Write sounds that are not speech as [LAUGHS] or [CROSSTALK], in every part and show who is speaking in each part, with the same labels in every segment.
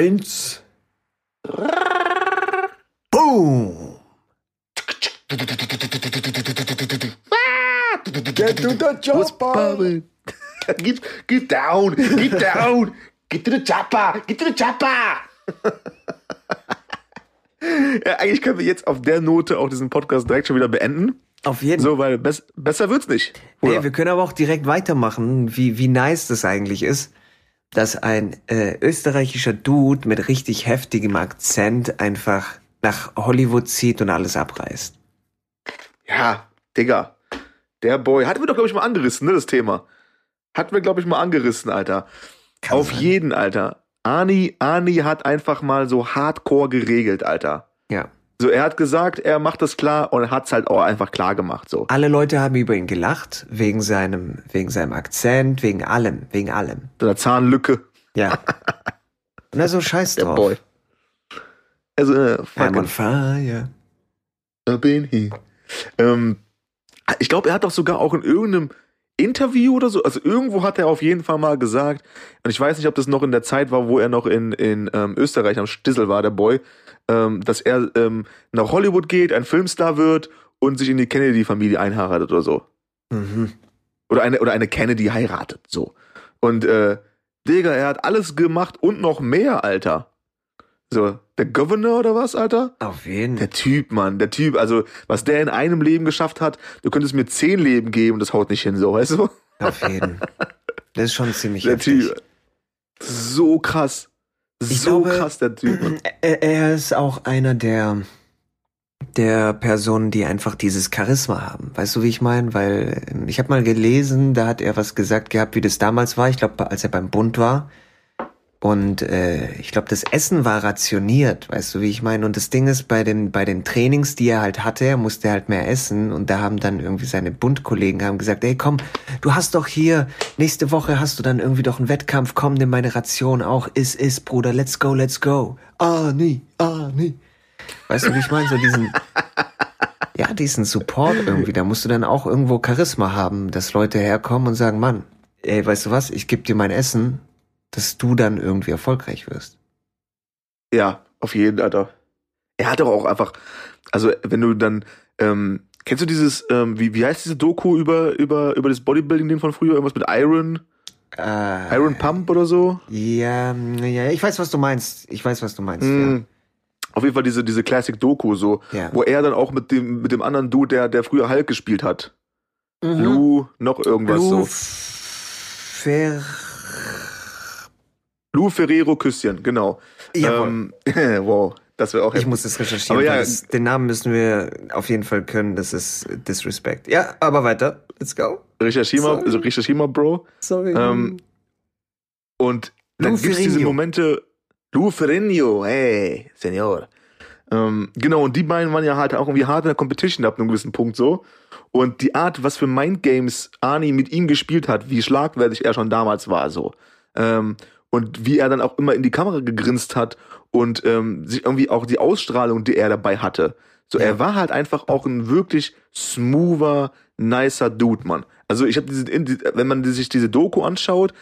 Speaker 1: Eins. Boom.
Speaker 2: Get to the chopper. get, get down, get down. Get to the chopper, get to the chopper. ja, eigentlich können wir jetzt auf der Note auch diesen Podcast direkt schon wieder beenden.
Speaker 1: Auf jeden
Speaker 2: So, weil bess besser wird's nicht. Oder?
Speaker 1: Hey, wir können aber auch direkt weitermachen, wie, wie nice das eigentlich ist, dass ein äh, österreichischer Dude mit richtig heftigem Akzent einfach nach Hollywood zieht und alles abreißt.
Speaker 2: Ja, Digga. Der Boy. Hatten wir doch, glaube ich, mal angerissen, ne, das Thema. Hatten wir, glaube ich, mal angerissen, Alter.
Speaker 1: Kann
Speaker 2: Auf
Speaker 1: sein.
Speaker 2: jeden, Alter. Ani, Ani hat einfach mal so hardcore geregelt, Alter.
Speaker 1: Ja.
Speaker 2: So, er hat gesagt, er macht das klar und hat's halt auch einfach klar gemacht, so.
Speaker 1: Alle Leute haben über ihn gelacht, wegen seinem, wegen seinem Akzent, wegen allem, wegen allem.
Speaker 2: So einer Zahnlücke.
Speaker 1: Ja. [LAUGHS] Und also scheiß
Speaker 2: Der
Speaker 1: drauf.
Speaker 2: Boy. Also, äh,
Speaker 1: I'm on
Speaker 2: fucking
Speaker 1: fire.
Speaker 2: I bin he. Ähm, ich glaube, er hat doch sogar auch in irgendeinem Interview oder so, also irgendwo hat er auf jeden Fall mal gesagt, und ich weiß nicht, ob das noch in der Zeit war, wo er noch in, in ähm, Österreich am Stissel war, der Boy, ähm, dass er ähm, nach Hollywood geht, ein Filmstar wird und sich in die Kennedy-Familie einheiratet oder so.
Speaker 1: Mhm.
Speaker 2: Oder eine, oder eine Kennedy heiratet, so. Und, äh, Digga, er hat alles gemacht und noch mehr, Alter. So, der Governor oder was, Alter?
Speaker 1: Auf jeden.
Speaker 2: Der Typ, Mann, der Typ, also was der in einem Leben geschafft hat, du könntest mir zehn Leben geben und das haut nicht hin, so, weißt du?
Speaker 1: Auf jeden. [LAUGHS] Das ist schon ziemlich
Speaker 2: Der
Speaker 1: heftig.
Speaker 2: Typ. So krass.
Speaker 1: Ich
Speaker 2: So
Speaker 1: glaube-
Speaker 2: krass, der Typ.
Speaker 1: Er, er ist auch einer der der Personen, die einfach dieses Charisma haben. Weißt du, wie ich meine? Weil ähm, ich habe mal gelesen, da hat er was gesagt gehabt, wie das damals war. Ich glaube, als er beim Bund war. Und äh, ich glaube, das Essen war rationiert, weißt du, wie ich meine? Und das Ding ist, bei den, bei den Trainings, die er halt hatte, er musste halt mehr essen. Und da haben dann irgendwie seine Bundkollegen haben gesagt, ey komm, du hast doch hier, nächste Woche hast du dann irgendwie doch einen Wettkampf, komm, nimm meine Ration auch, iss, iss, Bruder, let's go, let's go. Ah, nie, ah, nie. Weißt du, wie ich meine? So diesen, [LAUGHS] ja, diesen Support irgendwie, da musst du dann auch irgendwo Charisma haben, dass Leute herkommen und sagen, Mann, ey, weißt du was, ich geb dir mein Essen, dass du dann irgendwie erfolgreich wirst.
Speaker 2: Ja, auf jeden, Alter. Er hat doch auch einfach, also wenn du dann, ähm, kennst du dieses, ähm, wie, wie heißt diese Doku über, über, über das Bodybuilding-Ding von früher? Irgendwas mit Iron?
Speaker 1: Äh,
Speaker 2: Iron Pump oder so?
Speaker 1: Ja, ja, ich weiß, was du meinst. Ich weiß, was du meinst.
Speaker 2: Mm. Auf jeden Fall diese, diese Classic-Doku, so,
Speaker 1: Ja.
Speaker 2: wo er dann auch mit dem, mit dem anderen Dude, der, der früher Hulk gespielt hat.
Speaker 1: Ja.
Speaker 2: Lou, noch irgendwas
Speaker 1: Lou
Speaker 2: so.
Speaker 1: Fer
Speaker 2: Lou Ferrero Küsschen, genau.
Speaker 1: Jawohl.
Speaker 2: Ähm, [LAUGHS] wow, das wäre auch
Speaker 1: Ich muss das recherchieren,
Speaker 2: Aber ja,
Speaker 1: das, den Namen müssen wir auf jeden Fall können. Das ist Disrespect. Ja, aber weiter. Let's go.
Speaker 2: Recherchier mal, also recherchier mal, Bro.
Speaker 1: Sorry.
Speaker 2: Ähm, Und dann
Speaker 1: Lou
Speaker 2: gibt's diese. Momente, Lou Ferrigno, hey, Senor. Ähm, genau, und die beiden waren ja halt auch irgendwie hart in der Competition ab einem gewissen Punkt so. Und die Art, was für Mindgames Arnie mit ihm gespielt hat, wie schlagfertig er schon damals war, so. Ähm, und wie er dann auch immer in die Kamera gegrinst hat und ähm, sich irgendwie auch die Ausstrahlung, die er dabei hatte. So,
Speaker 1: Ja.
Speaker 2: er war halt einfach auch ein wirklich smoother, nicer Dude, Mann. Also ich habe diese, wenn man sich diese Doku anschaut,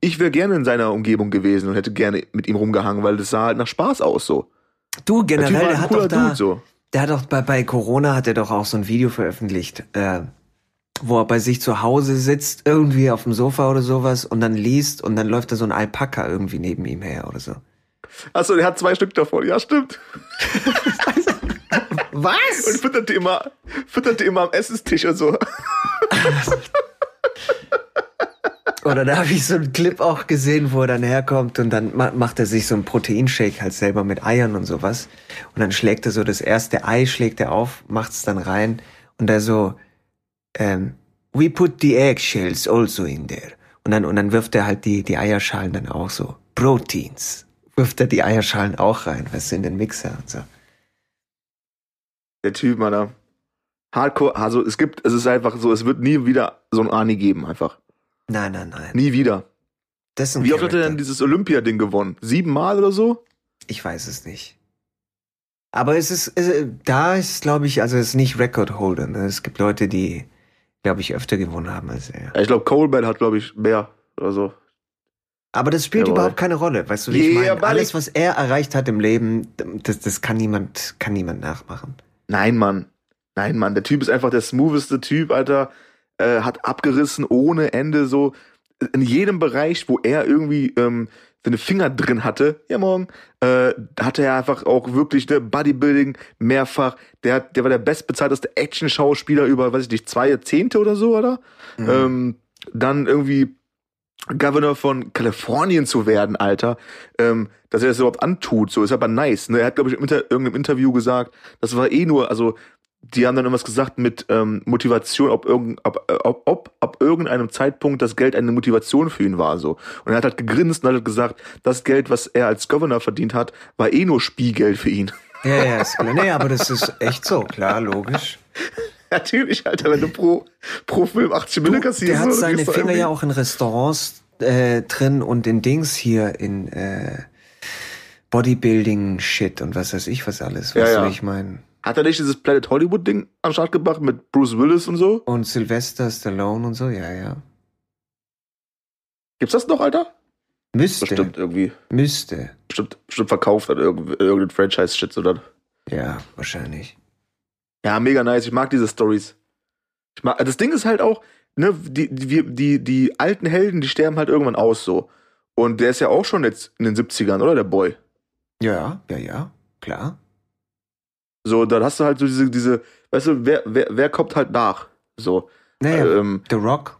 Speaker 2: ich wäre gerne in seiner Umgebung gewesen und hätte gerne mit ihm rumgehangen, weil das sah halt nach Spaß aus so.
Speaker 1: du,
Speaker 2: Der
Speaker 1: generell, der
Speaker 2: ein
Speaker 1: hat doch da,
Speaker 2: Dude so.
Speaker 1: der hat doch bei, bei Corona hat er doch auch so ein Video veröffentlicht, äh, wo er bei sich zu Hause sitzt, irgendwie auf dem Sofa oder sowas und dann liest und dann läuft da so ein Alpaka irgendwie neben ihm her oder so.
Speaker 2: Achso, der hat zwei Stück davon. Ja, stimmt. Und
Speaker 1: Was?
Speaker 2: fütterte immer, fütterte immer am Essenstisch und so. [LAUGHS]
Speaker 1: Oder da habe ich so einen Clip auch gesehen, wo er dann herkommt und dann ma macht er sich so einen Proteinshake halt selber mit Eiern und sowas. Und dann schlägt er so das erste Ei, schlägt er auf, macht's dann rein und er so, ähm, we put the eggshells also in there. Und dann, und dann wirft er halt die, die Eierschalen dann auch so. Proteins. Wirft er die Eierschalen auch rein, weißt du, in den Mixer und so.
Speaker 2: Der Typ, Alter. Hardcore, also es gibt, es ist einfach so, es wird nie wieder so ein Arnie geben, einfach.
Speaker 1: Nein, nein, nein.
Speaker 2: Nie wieder.
Speaker 1: Das ist ein
Speaker 2: Wie oft hat er denn dieses Olympia-Ding gewonnen? Siebenmal oder so?
Speaker 1: Ich weiß es nicht. Aber es ist, es, da ist, glaube ich, also es ist nicht Record Holder. Ne? Es gibt Leute, die, glaube ich, öfter gewonnen haben als er.
Speaker 2: Ich glaube, Coleman hat, glaube ich, mehr oder so.
Speaker 1: Aber das spielt
Speaker 2: Jawohl.
Speaker 1: überhaupt keine Rolle, weißt du, wie ich meine? Alles, was er erreicht hat im Leben, das, das kann niemand, kann niemand nachmachen.
Speaker 2: Nein, Mann. Nein, Mann. Der Typ ist einfach der smootheste Typ, Alter. Äh, hat abgerissen ohne Ende so. In jedem Bereich, wo er irgendwie ähm, seine Finger drin hatte, ja morgen, äh, hatte er einfach auch wirklich ne, Bodybuilding mehrfach. Der, der war der bestbezahlteste Action-Schauspieler über, weiß ich nicht, zwei Jahrzehnte oder so, oder?
Speaker 1: Mhm.
Speaker 2: Ähm, dann irgendwie Governor von Kalifornien zu werden, Alter, ähm, dass er das überhaupt antut, so ist aber nice. Ne? Er hat, glaube ich, in Inter irgendeinem Interview gesagt, das war eh nur, also die haben dann irgendwas gesagt mit ähm, Motivation, ob, irgend, ob, äh, ob, ob ab irgendeinem Zeitpunkt das Geld eine Motivation für ihn war, so. Und er hat halt gegrinst und hat halt gesagt, das Geld, was er als Governor verdient hat, war eh nur Spielgeld für ihn.
Speaker 1: Ja, ja, ist. Nee, aber das ist echt so, klar, logisch. [LAUGHS]
Speaker 2: Natürlich, Alter, wenn du pro, pro Film 80 Mille kassierst.
Speaker 1: Der hat
Speaker 2: so,
Speaker 1: seine Finger ja auch in Restaurants äh, drin und in Dings hier in äh, Bodybuilding-Shit und was weiß ich was alles.
Speaker 2: Ja,
Speaker 1: du,
Speaker 2: ja.
Speaker 1: wie ich meine?
Speaker 2: Hat er nicht dieses Planet Hollywood-Ding am Start gebracht mit Bruce Willis und so?
Speaker 1: Und Sylvester Stallone und so, ja, ja.
Speaker 2: Gibt's das noch, Alter?
Speaker 1: Müsste,
Speaker 2: Bestimmt irgendwie.
Speaker 1: müsste.
Speaker 2: Bestimmt, bestimmt verkauft an irgend- irgendein Franchise-Shit, dann.
Speaker 1: Ja, wahrscheinlich.
Speaker 2: Ja, mega nice. Ich mag diese Stories. Ich mag, das Ding ist halt auch, ne, die, die, die, die alten Helden, die sterben halt irgendwann aus, so. Und der ist ja auch schon jetzt in den 70ern, oder? Der Boy.
Speaker 1: Ja, ja, ja, klar.
Speaker 2: So, dann hast du halt so diese, diese, weißt du, wer, wer, wer kommt halt nach? So.
Speaker 1: Naja,
Speaker 2: Ähm,
Speaker 1: The Rock.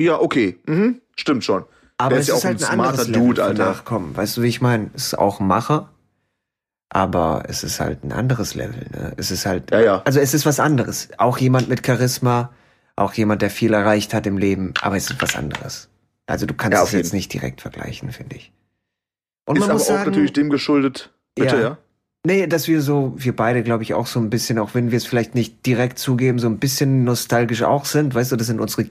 Speaker 2: ja, okay. Mhm, stimmt schon.
Speaker 1: Aber
Speaker 2: der
Speaker 1: es
Speaker 2: ist ja
Speaker 1: ist
Speaker 2: auch
Speaker 1: halt
Speaker 2: ein
Speaker 1: ein anderes
Speaker 2: smarter
Speaker 1: Level
Speaker 2: Dude, Alter.
Speaker 1: Nachkommen. Weißt du, wie ich meine? Es ist auch ein Macher, aber es ist halt ein anderes Level. Ne? Es ist halt,
Speaker 2: Ja, ja.
Speaker 1: also es ist was anderes. Auch jemand mit Charisma, auch jemand, der viel erreicht hat im Leben, aber es ist was anderes. Also du kannst
Speaker 2: Ja,
Speaker 1: es jetzt nicht direkt vergleichen, finde ich. Und
Speaker 2: ist
Speaker 1: man
Speaker 2: aber
Speaker 1: muss
Speaker 2: auch
Speaker 1: sagen,
Speaker 2: natürlich dem geschuldet. Bitte,
Speaker 1: Ja.
Speaker 2: ja?
Speaker 1: Nee, dass wir so, wir beide, glaube ich, auch so ein bisschen, auch wenn wir es vielleicht nicht direkt zugeben, so ein bisschen nostalgisch auch sind. Weißt du, das sind unsere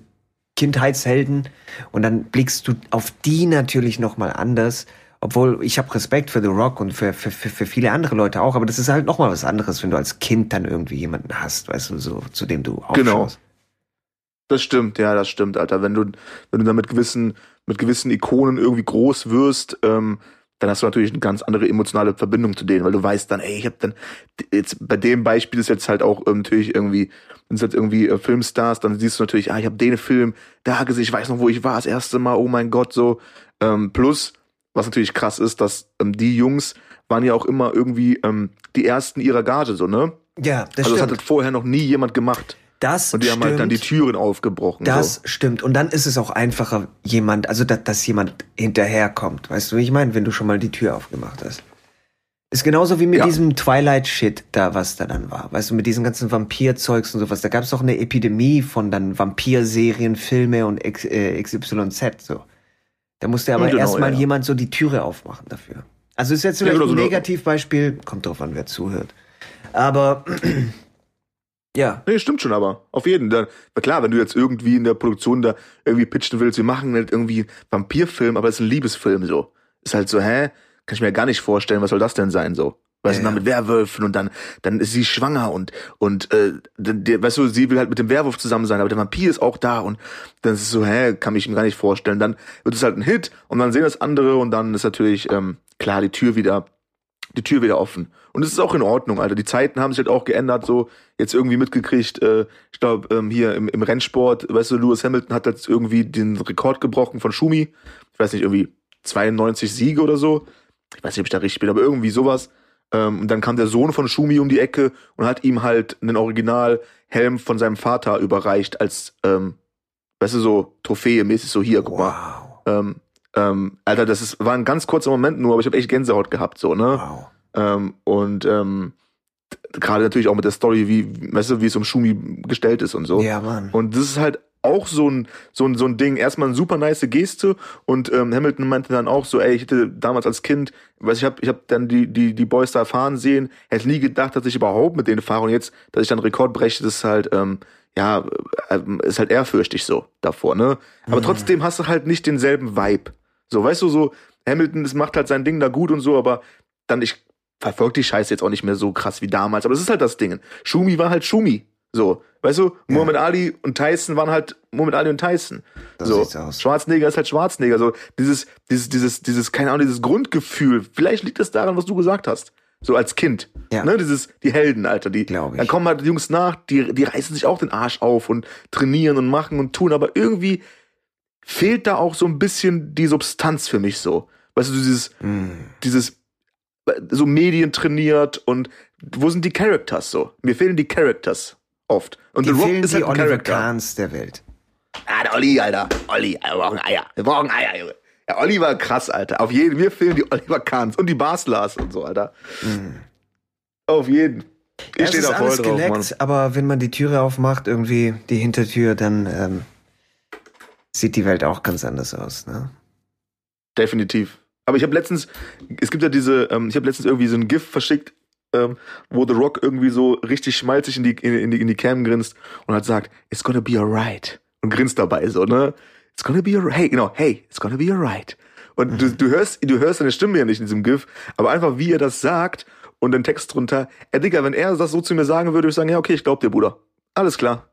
Speaker 1: Kindheitshelden. Und dann blickst du auf die natürlich nochmal anders. Obwohl, ich habe Respekt für The Rock und für, für, für, für viele andere Leute auch, aber das ist halt nochmal was anderes, wenn du als Kind dann irgendwie jemanden hast, weißt du, so, zu dem du
Speaker 2: Genau.
Speaker 1: aufschaust.
Speaker 2: Das stimmt, ja, das stimmt, Alter. Wenn du, wenn du dann mit gewissen, mit gewissen Ikonen irgendwie groß wirst, ähm, dann hast du natürlich eine ganz andere emotionale Verbindung zu denen, weil du weißt dann, ey, ich hab dann, jetzt bei dem Beispiel ist jetzt halt auch ähm, natürlich irgendwie, wenn es jetzt irgendwie äh, Filmstars, dann siehst du natürlich, ah, ich habe den Film da gesehen, ich weiß noch, wo ich war, das erste Mal, oh mein Gott, so. Ähm, plus, was natürlich krass ist, dass ähm, die Jungs waren ja auch immer irgendwie ähm, die ersten ihrer Gage, so, ne?
Speaker 1: Ja, das
Speaker 2: also das hat
Speaker 1: stimmt.
Speaker 2: halt vorher noch nie jemand gemacht.
Speaker 1: Das
Speaker 2: Und die haben halt dann die
Speaker 1: stimmt.
Speaker 2: Türen aufgebrochen.
Speaker 1: Das
Speaker 2: so.
Speaker 1: stimmt. Und dann ist es auch einfacher, jemand, also dass, dass jemand hinterherkommt. Weißt du, wie ich meine, wenn du schon mal die Tür aufgemacht hast. Ist genauso wie mit
Speaker 2: Ja.
Speaker 1: diesem Twilight-Shit da, was da dann war. Weißt du, mit diesen ganzen Vampir-Zeugs und sowas. Da gab es doch eine Epidemie von dann Vampir-Serien, Filme und X, äh, XYZ so. Da musste aber
Speaker 2: Genau,
Speaker 1: erstmal
Speaker 2: ja.
Speaker 1: jemand so die Türe aufmachen dafür. Also ist jetzt
Speaker 2: Ja,
Speaker 1: vielleicht
Speaker 2: genau,
Speaker 1: ein Negativbeispiel, kommt drauf an, wer zuhört. Aber ja,
Speaker 2: Nee, stimmt schon, aber auf jeden. Na klar, wenn du jetzt irgendwie in der Produktion da irgendwie pitchen willst, wir machen halt irgendwie einen Vampirfilm, aber es ist ein Liebesfilm so. Ist halt so, hä? Kann ich mir gar nicht vorstellen, was soll das denn sein so? Weißt
Speaker 1: Ja,
Speaker 2: du, dann
Speaker 1: ja.
Speaker 2: mit Werwölfen und dann, dann ist sie schwanger und, und, äh, dann- der, weißt du, sie will halt mit dem Werwolf zusammen sein, aber der Vampir ist auch da und dann ist es so, hä, kann ich mir gar nicht vorstellen. Dann wird es halt ein Hit und dann sehen das andere und dann ist natürlich, ähm, klar, die Tür wieder, die Tür wieder offen. Und es ist auch in Ordnung, Alter. Die Zeiten haben sich halt auch geändert, so jetzt irgendwie mitgekriegt, äh, ich glaube, ähm, hier im, im Rennsport, weißt du, Lewis Hamilton hat jetzt irgendwie den Rekord gebrochen von Schumi. Ich weiß nicht, irgendwie 92 Siege oder so. Ich weiß nicht, ob ich da richtig bin, aber irgendwie sowas. Ähm, und dann kam der Sohn von Schumi um die Ecke und hat ihm halt einen Originalhelm von seinem Vater überreicht als, ähm, weißt du, so Trophäe mäßig, so hier, guck mal.
Speaker 1: wow,
Speaker 2: Ähm, ähm, Alter, das ist, war ein ganz kurzer Moment nur, aber ich habe echt Gänsehaut gehabt, so, ne?
Speaker 1: wow.
Speaker 2: Ähm, und ähm, gerade natürlich auch mit der Story, wie, weißt du, wie es um Schumi gestellt ist und so.
Speaker 1: Ja, Mann.
Speaker 2: Und das ist halt auch so ein, so ein, so ein Ding. Erstmal eine super nice Geste und ähm, Hamilton meinte dann auch so, ey, ich hätte damals als Kind, weiß ich hab, ich hab dann die, die, die Boys da fahren sehen, hätte nie gedacht, dass ich überhaupt mit denen fahre und jetzt, dass ich dann Rekord breche, das ist halt, ähm, ja, äh, ist halt ehrfürchtig so davor, ne? Aber trotzdem hast du halt nicht denselben Vibe. So, weißt du, so, Hamilton, das macht halt sein Ding da gut und so, aber dann, ich verfolge die Scheiße jetzt auch nicht mehr so krass wie damals. Aber das ist halt das Ding. Schumi war halt Schumi. So, weißt du, Muhammad Ali und Tyson waren halt Muhammad Ali und Tyson.
Speaker 1: So
Speaker 2: so,
Speaker 1: sieht's aus.
Speaker 2: Schwarzenegger ist halt Schwarzenegger. So, dieses, dieses, dieses, dieses, keine Ahnung, dieses Grundgefühl. Vielleicht liegt es daran, was du gesagt hast. So als Kind.
Speaker 1: Ja.
Speaker 2: Ne, dieses, die Helden, Alter, die,
Speaker 1: Glaub ich.
Speaker 2: dann kommen halt die Jungs nach, die, die reißen sich auch den Arsch auf und trainieren und machen und tun, aber irgendwie fehlt da auch so ein bisschen die Substanz für mich so. Weißt du, dieses, dieses, äh, so Medien trainiert und wo sind die Characters so? Mir fehlen die Characters oft. Und
Speaker 1: Die
Speaker 2: The Rock ist
Speaker 1: die
Speaker 2: halt ein
Speaker 1: Oliver
Speaker 2: Charakter.
Speaker 1: Kahns der Welt.
Speaker 2: Ah, der Olli, Alter. Olli, wir brauchen Eier. Wir brauchen Eier, Junge. Ja, Olli war krass, Alter. Auf jeden, mir fehlen die Oliver Kahns und die Baslers und so, Alter. Auf jeden. Ich
Speaker 1: Ja,
Speaker 2: stehe da voll
Speaker 1: alles
Speaker 2: drauf,
Speaker 1: geleckt,
Speaker 2: Mann.
Speaker 1: aber wenn man die Türe aufmacht, irgendwie die Hintertür, dann ähm, sieht die Welt auch ganz anders aus. Ne?
Speaker 2: Definitiv. Aber ich habe letztens, es gibt ja diese, ähm, ich habe letztens irgendwie so ein GIF verschickt, ähm, wo The Rock irgendwie so richtig schmalzig in die, in, in die, in die Cam grinst und hat sagt, it's gonna be alright. Und grinst dabei so, ne? It's gonna be alright. Hey, genau, hey, it's gonna be alright. Und du, du hörst, du hörst seine Stimme ja nicht in diesem GIF, aber einfach wie er das sagt und den Text drunter, ey Digga, wenn er das so zu mir sagen würde, würde ich sagen, ja, okay, ich glaub dir, Bruder. Alles klar.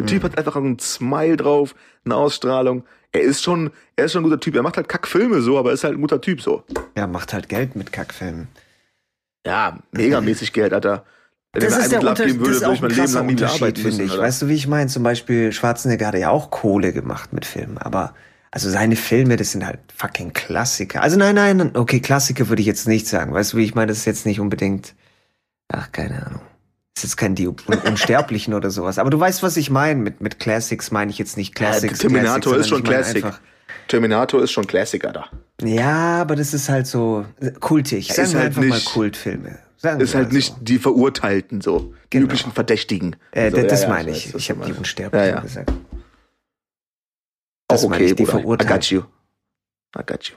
Speaker 2: Der Typ hat einfach einen Smile drauf, eine Ausstrahlung. Er ist schon, er ist schon ein guter Typ. Er macht halt Kackfilme so, aber ist halt ein guter Typ so.
Speaker 1: Ja, macht halt Geld mit Kackfilmen.
Speaker 2: Ja, megamäßig Geld, Alter. Wenn
Speaker 1: Das
Speaker 2: er
Speaker 1: ist der Unterschied,
Speaker 2: geben
Speaker 1: das
Speaker 2: würde,
Speaker 1: ist
Speaker 2: würde
Speaker 1: auch
Speaker 2: ich mein
Speaker 1: ein
Speaker 2: Leben
Speaker 1: krasser
Speaker 2: lang
Speaker 1: Unterschied, finde ich.
Speaker 2: Alter.
Speaker 1: Weißt du, wie ich meine? Zum Beispiel Schwarzenegger hat ja auch Kohle gemacht mit Filmen, aber also seine Filme, das sind halt fucking Klassiker. Also nein, nein, okay, Klassiker würde ich jetzt nicht sagen. Weißt du, wie ich meine? Das ist jetzt nicht unbedingt, ach, keine Ahnung. Ist jetzt kein die Un Unsterblichen oder sowas. Aber du weißt, was ich meine. Mit, mit Classics meine ich jetzt nicht Classics.
Speaker 2: Terminator
Speaker 1: Classics,
Speaker 2: ist schon
Speaker 1: ich
Speaker 2: Classic. Terminator ist schon Klassiker da.
Speaker 1: Ja, aber das ist halt so kultig.
Speaker 2: Ja,
Speaker 1: Sagen
Speaker 2: ist
Speaker 1: wir
Speaker 2: halt
Speaker 1: einfach mal
Speaker 2: nicht-
Speaker 1: Kultfilme. Sagen
Speaker 2: Ist halt
Speaker 1: mal
Speaker 2: nicht die Verurteilten so. Die
Speaker 1: Genau.
Speaker 2: üblichen Verdächtigen.
Speaker 1: Äh,
Speaker 2: so,
Speaker 1: das
Speaker 2: ja,
Speaker 1: das
Speaker 2: ja,
Speaker 1: meine ich. Ich
Speaker 2: du
Speaker 1: habe die. Unsterblichen
Speaker 2: Ja, ja.
Speaker 1: gesagt.
Speaker 2: Auch
Speaker 1: Das meine
Speaker 2: okay,
Speaker 1: ich, die
Speaker 2: Bruder. I got you. I got you.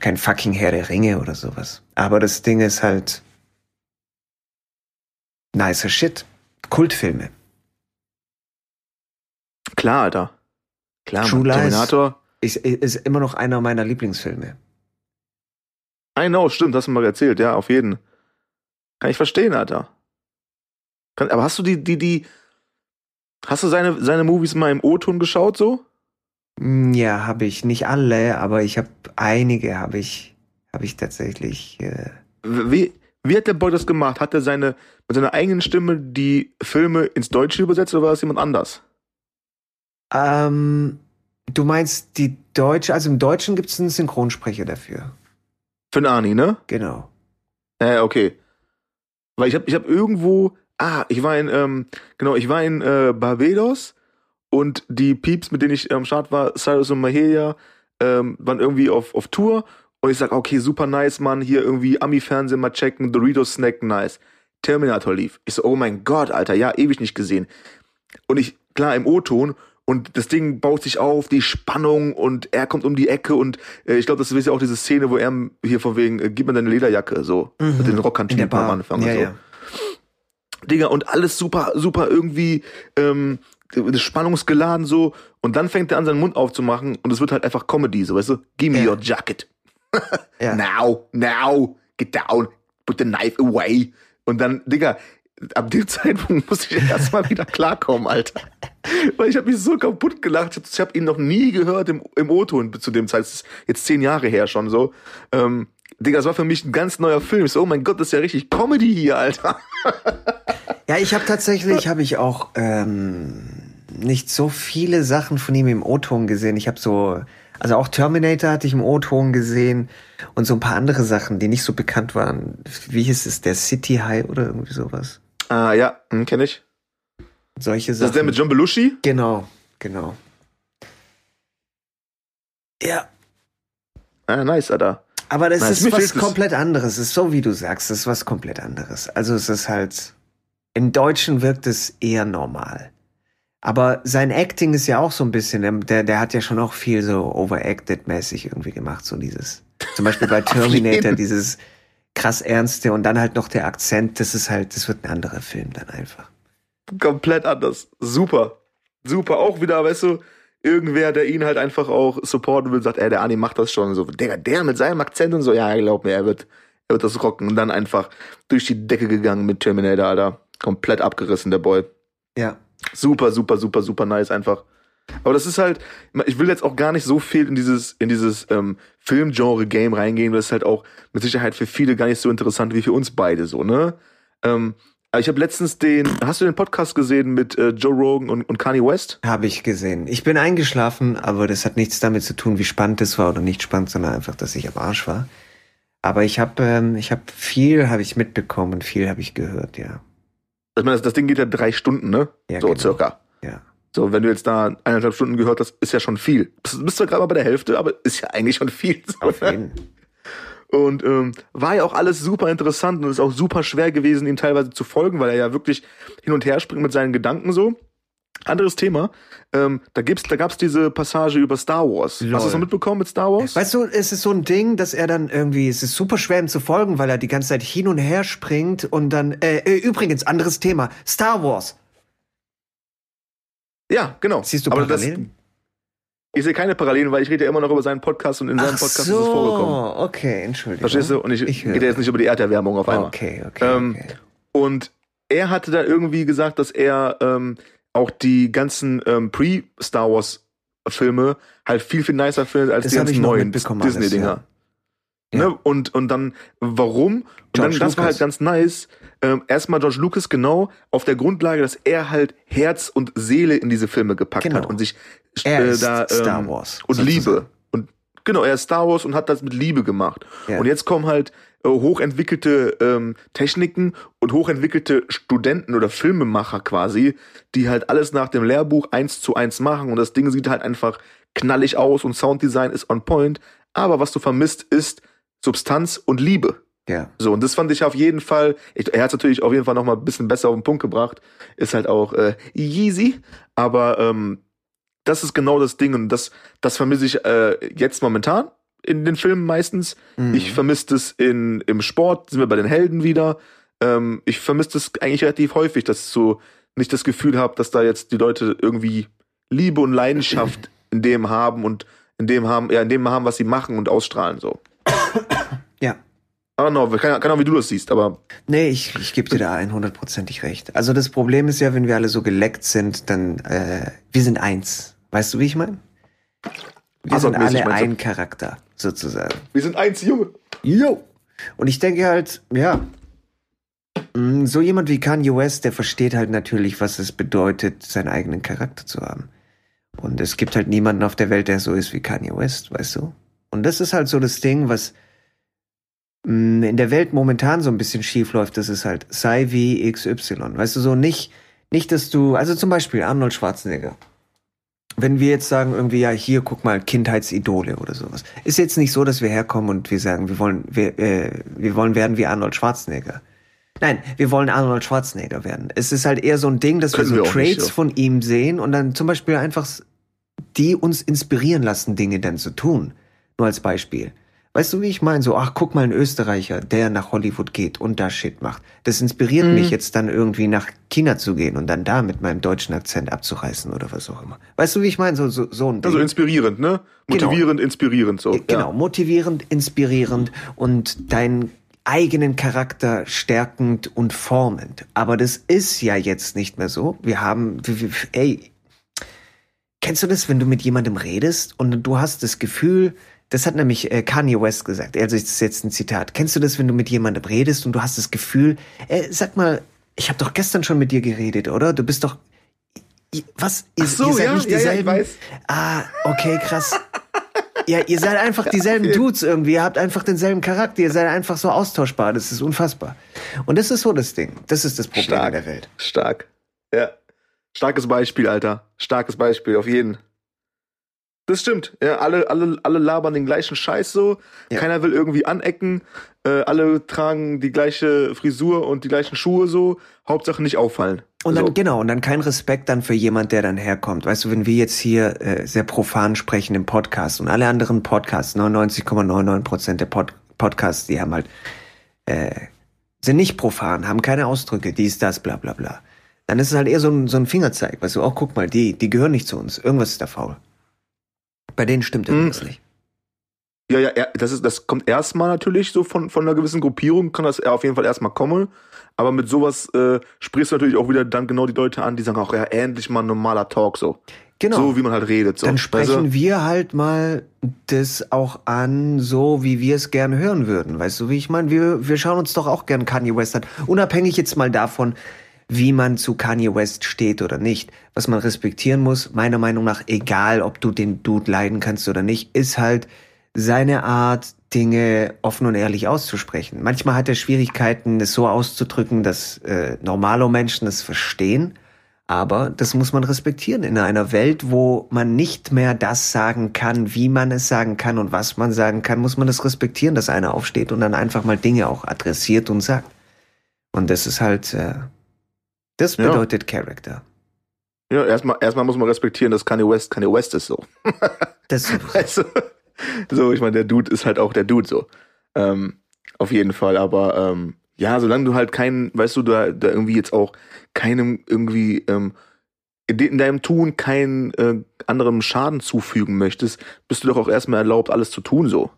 Speaker 1: Kein fucking Herr der Ringe oder sowas. Aber das Ding ist halt nicer Shit. Kultfilme.
Speaker 2: Klar, Alter. Klar,
Speaker 1: True. Lies.
Speaker 2: Terminator.
Speaker 1: Ist, ist immer noch einer meiner Lieblingsfilme.
Speaker 2: I know, stimmt, hast du mal erzählt, ja, auf jeden. Kann ich verstehen, Alter. Kann, aber hast du die, die, die, hast du seine, seine Movies mal im O-Ton geschaut, so?
Speaker 1: Mm, Ja, habe ich. Nicht alle, aber ich habe einige habe ich, habe ich tatsächlich. Äh,
Speaker 2: Wie, wie hat der Boy das gemacht? Hat er seine, mit seiner eigenen Stimme die Filme ins Deutsche übersetzt oder war das jemand anders?
Speaker 1: ähm, du meinst die Deutsche, also im Deutschen gibt es einen Synchronsprecher dafür.
Speaker 2: Für den Ani, ne?
Speaker 1: Genau.
Speaker 2: Ja, okay. Weil ich habe ich hab irgendwo, ah, ich war in, ähm, genau, ich war in äh, Barbados und die Peeps, mit denen ich am Start war, Cyrus und Maheya, ähm, waren irgendwie auf, auf Tour und ich sag, okay, super nice, Mann, hier irgendwie Ami-Fernsehen mal checken, Doritos Snack, nice. Terminator lief. Ich so, oh mein Gott, Alter, ja, ewig nicht gesehen. Und ich, klar, im O-Ton und das Ding baut sich auf, die Spannung und er kommt um die Ecke und äh, ich glaube, das ist ja auch diese Szene, wo er hier von wegen, äh, gib mir deine Lederjacke, so, mit den Rockkantinen am. Anfang
Speaker 1: ja,
Speaker 2: und so.
Speaker 1: ja.
Speaker 2: Digga, und alles super, super irgendwie ähm, spannungsgeladen so. Und dann fängt er an, seinen Mund aufzumachen und es wird halt einfach Comedy, so, weißt du? Give me
Speaker 1: Ja.
Speaker 2: your jacket.
Speaker 1: Ja. [LAUGHS]
Speaker 2: Now, now, get down, put the knife away. Und dann, Digga, ab dem [LAUGHS] Zeitpunkt muss ich erstmal wieder klarkommen, Alter. Weil ich habe mich so kaputt gelacht. Ich habe hab ihn noch nie gehört im, im O-Ton zu dem Zeit. Das ist jetzt zehn Jahre her schon so. Ähm, Digga, das war für mich ein ganz neuer Film. Ich so, oh mein Gott, das ist ja richtig Comedy hier, Alter. [LAUGHS]
Speaker 1: Ja, ich habe tatsächlich, habe ich auch ähm, nicht so viele Sachen von ihm im O-Ton gesehen. Ich habe so, also auch Terminator hatte ich im O-Ton gesehen und so ein paar andere Sachen, die nicht so bekannt waren. Wie hieß es, der City High oder irgendwie sowas?
Speaker 2: Ah, ja, hm, kenne ich.
Speaker 1: Solche
Speaker 2: Das
Speaker 1: Sachen.
Speaker 2: ist der mit John Belushi?
Speaker 1: genau, genau. Ja,
Speaker 2: Ah, nice, Alter.
Speaker 1: aber das
Speaker 2: Nice,
Speaker 1: ist
Speaker 2: mir
Speaker 1: was
Speaker 2: es.
Speaker 1: komplett anderes. Es ist so, wie du sagst, es ist was komplett anderes. Also es ist halt, im Deutschen wirkt es eher normal. Aber sein Acting ist ja auch so ein bisschen, der, der hat ja schon auch viel so overacted-mäßig irgendwie gemacht, so dieses. Zum Beispiel bei [LAUGHS] Terminator, dieses krass Ernste und dann halt noch der Akzent, das ist halt, das wird ein anderer Film dann einfach.
Speaker 2: Komplett anders. Super. Super. Auch wieder, weißt du, irgendwer, der ihn halt einfach auch supporten will, sagt, ey, der Ani macht das schon. So, der, der mit seinem Akzent und so, ja, glaub mir, er wird, er wird das rocken. Und dann einfach durch die Decke gegangen mit Terminator, Alter. Komplett abgerissen, der Boy.
Speaker 1: Ja.
Speaker 2: Super, super, super, super nice einfach. Aber das ist halt, ich will jetzt auch gar nicht so viel in dieses, in dieses ähm, Filmgenre-Game reingehen, das ist halt auch mit Sicherheit für viele gar nicht so interessant wie für uns beide so, ne? Ähm, ich habe letztens den, hast du den Podcast gesehen mit äh, Joe Rogan und, und Kanye West?
Speaker 1: Habe ich gesehen. Ich bin eingeschlafen, aber das hat nichts damit zu tun, wie spannend es war oder nicht spannend, sondern einfach, dass ich am Arsch war. Aber ich habe ähm, ich habe viel habe ich mitbekommen viel habe ich gehört, ja.
Speaker 2: Ich meine, das, das Ding geht ja drei Stunden, ne?
Speaker 1: Ja,
Speaker 2: so
Speaker 1: genau.
Speaker 2: circa.
Speaker 1: Ja.
Speaker 2: So, wenn du jetzt da eineinhalb Stunden gehört hast, ist ja schon viel. Du bist zwar gerade mal bei der Hälfte, aber ist ja eigentlich schon viel. So,
Speaker 1: Auf
Speaker 2: ne?
Speaker 1: jeden.
Speaker 2: Und ähm, war ja auch alles super interessant und es ist auch super schwer gewesen, ihm teilweise zu folgen, weil er ja wirklich hin und her springt mit seinen Gedanken so. Anderes Thema. Ähm, da gibt's, da gab's diese Passage über Star Wars. Hast du das
Speaker 1: Lol.
Speaker 2: noch mitbekommen mit Star Wars?
Speaker 1: Weißt du, es ist so ein Ding, dass er dann irgendwie, es ist super schwer ihm zu folgen, weil er die ganze Zeit hin und her springt und dann, äh, äh, übrigens, anderes Thema, Star Wars.
Speaker 2: Ja, genau.
Speaker 1: Siehst du
Speaker 2: Aber das,
Speaker 1: Parallelen?
Speaker 2: ich sehe keine Parallelen, weil ich rede ja immer noch über seinen Podcast und in seinem
Speaker 1: Ach
Speaker 2: Podcast
Speaker 1: so,
Speaker 2: ist es vorgekommen.
Speaker 1: okay, Entschuldigung.
Speaker 2: Verstehst du? Und ich,
Speaker 1: Ich
Speaker 2: rede jetzt nicht über die Erderwärmung auf einmal.
Speaker 1: Okay, okay,
Speaker 2: Ähm,
Speaker 1: okay.
Speaker 2: Und er hatte da irgendwie gesagt, dass er ähm, auch die ganzen ähm, Pre-Star Wars Filme halt viel, viel nicer findet als
Speaker 1: Das
Speaker 2: die ganzen neuen Disney-Dinger.
Speaker 1: ja.
Speaker 2: Ne? Und, und dann, warum? Und
Speaker 1: George
Speaker 2: dann, das war
Speaker 1: Lucas.
Speaker 2: halt ganz nice. Ähm, erstmal George Lucas genau auf der Grundlage, dass er halt Herz und Seele in diese Filme gepackt
Speaker 1: Genau.
Speaker 2: hat und sich äh, da
Speaker 1: Star
Speaker 2: ähm,
Speaker 1: Wars,
Speaker 2: und
Speaker 1: sozusagen.
Speaker 2: Liebe und genau er ist Star Wars und hat das mit Liebe gemacht.
Speaker 1: Ja.
Speaker 2: Und jetzt kommen halt hochentwickelte ähm, Techniken und hochentwickelte Studenten oder Filmemacher quasi, die halt alles nach dem Lehrbuch eins zu eins machen und das Ding sieht halt einfach knallig aus und Sounddesign ist on point. Aber was du vermisst, ist Substanz und Liebe.
Speaker 1: Ja.
Speaker 2: So, und das fand ich auf jeden Fall, ich, er hat es natürlich auf jeden Fall nochmal ein bisschen besser auf den Punkt gebracht. Ist halt auch äh, easy, aber ähm, das ist genau das Ding und das, das vermisse ich äh, jetzt momentan in den Filmen meistens.
Speaker 1: Mhm.
Speaker 2: Ich vermisse das in, im Sport, sind wir bei den Helden wieder. Ähm, ich vermisse das eigentlich relativ häufig, dass ich so nicht das Gefühl habe, dass da jetzt die Leute irgendwie Liebe und Leidenschaft [COUGHS] in dem haben und in dem haben, ja, in dem haben, was sie machen und ausstrahlen so. [COUGHS]
Speaker 1: Ja.
Speaker 2: I don't know, keine Ahnung, wie du das siehst, aber
Speaker 1: Nee, ich, ich gebe dir da 100%ig recht. Also das Problem ist ja, wenn wir alle so geleckt sind, dann, äh, wir sind eins. Weißt du, wie ich meine? Wir sind
Speaker 2: Hazard-mäßig
Speaker 1: alle ein Charakter, sozusagen.
Speaker 2: wir sind eins, Junge.
Speaker 1: Jo. Und ich denke halt, ja, mh, so jemand wie Kanye West, der versteht halt natürlich, was es bedeutet, seinen eigenen Charakter zu haben. Und es gibt halt niemanden auf der Welt, der so ist wie Kanye West, weißt du? Und das ist halt so das Ding, was mh, in der Welt momentan so ein bisschen schief läuft, das ist halt, sei wie XY. Weißt du, so nicht, nicht, dass du, also zum Beispiel Arnold Schwarzenegger. Wenn wir jetzt sagen, irgendwie, ja, hier, guck mal, Kindheitsidole oder sowas. Ist jetzt nicht so, dass wir herkommen und wir sagen, wir wollen, wir, äh, wir wollen werden wie Arnold Schwarzenegger. Nein, wir wollen Arnold Schwarzenegger werden. Es ist halt eher so ein Ding, dass
Speaker 2: Können
Speaker 1: wir so
Speaker 2: auch nicht,
Speaker 1: Traits
Speaker 2: ja.
Speaker 1: von ihm sehen und dann zum Beispiel einfach die uns inspirieren lassen, Dinge dann zu tun. Nur als Beispiel. Weißt du, wie ich meine? So, ach, guck mal, ein Österreicher, der nach Hollywood geht und da Shit macht. Das inspiriert
Speaker 2: Mhm.
Speaker 1: mich jetzt dann irgendwie nach China zu gehen und dann da mit meinem deutschen Akzent abzureißen oder was auch immer. Weißt du, wie ich meine? So, so, so ein Ding.
Speaker 2: Also inspirierend, ne?
Speaker 1: Genau.
Speaker 2: Motivierend, inspirierend so.
Speaker 1: Genau, motivierend, inspirierend und deinen eigenen Charakter stärkend und formend. Aber das ist ja jetzt nicht mehr so. Wir haben, ey, kennst du das, wenn du mit jemandem redest und du hast das Gefühl, das hat nämlich äh, Kanye West gesagt, also das ist jetzt ein Zitat. Kennst du das, wenn du mit jemandem redest und du hast das Gefühl, äh, sag mal, ich habe doch gestern schon mit dir geredet, oder? Du bist doch, was? Ihr,
Speaker 2: Ach so,
Speaker 1: ihr seid
Speaker 2: ja,
Speaker 1: nicht
Speaker 2: ja, ja, ich
Speaker 1: dieselben?
Speaker 2: weiß.
Speaker 1: Ah, okay, krass. [LAUGHS] Ja, ihr seid einfach dieselben Dudes irgendwie. Ihr habt einfach denselben Charakter. Ihr seid einfach so austauschbar. Das ist unfassbar. Und das ist so das Ding. Das ist das Problem
Speaker 2: Stark.
Speaker 1: der Welt.
Speaker 2: Stark. Ja. Starkes Beispiel, Alter. Starkes Beispiel, auf jeden. Das stimmt. Ja, alle, alle, alle labern den gleichen Scheiß so.
Speaker 1: Ja.
Speaker 2: Keiner will irgendwie anecken. Äh, alle tragen die gleiche Frisur und die gleichen Schuhe so. Hauptsache nicht auffallen.
Speaker 1: Und dann,
Speaker 2: so.
Speaker 1: genau, und dann kein Respekt dann für jemand, der dann herkommt. Weißt du, wenn wir jetzt hier äh, sehr profan sprechen im Podcast und alle anderen Podcasts, 99,99 Prozent der Pod Podcasts, die haben halt, äh, sind nicht profan, haben keine Ausdrücke, dies, das, bla, bla, bla. Dann ist es halt eher so ein, so ein Fingerzeig, weißt du, auch guck mal, die, die gehören nicht zu uns. Irgendwas ist da faul. Bei denen stimmt irgendwas nicht.
Speaker 2: Ja, ja, das ist, das kommt erstmal natürlich so von, von einer gewissen Gruppierung, kann das auf jeden Fall erstmal kommen. Aber mit sowas äh, sprichst du natürlich auch wieder dann genau die Leute an, die sagen auch, ja, endlich mal ein normaler Talk so.
Speaker 1: Genau.
Speaker 2: So wie man halt redet. So.
Speaker 1: Dann sprechen
Speaker 2: du?
Speaker 1: wir halt mal das auch an, so wie wir es gerne hören würden. Weißt du, wie ich meine? Wir, wir schauen uns doch auch gern Kanye West an. Unabhängig jetzt mal davon, wie man zu Kanye West steht oder nicht. Was man respektieren muss, meiner Meinung nach, egal ob du den Dude leiden kannst oder nicht, ist halt seine Art, Dinge offen und ehrlich auszusprechen. Manchmal hat er Schwierigkeiten, es so auszudrücken, dass äh, normale Menschen es verstehen. Aber das muss man respektieren in einer Welt, wo man nicht mehr das sagen kann, wie man es sagen kann und was man sagen kann, muss man das respektieren, dass einer aufsteht und dann einfach mal Dinge auch adressiert und sagt. Und das ist halt, äh, das
Speaker 2: Ja.
Speaker 1: bedeutet Character.
Speaker 2: Ja, erstmal, erstmal muss man respektieren, dass Kanye West Kanye West ist so. [LAUGHS]
Speaker 1: Das. [LAUGHS]
Speaker 2: Weißt du? So, ich meine, der Dude ist halt auch der Dude so. Ähm, auf jeden Fall, aber ähm, ja, solange du halt keinen, weißt du, da, da irgendwie jetzt auch keinem irgendwie ähm, in deinem Tun keinen äh, anderem Schaden zufügen möchtest, bist du doch auch erstmal erlaubt, alles zu tun so.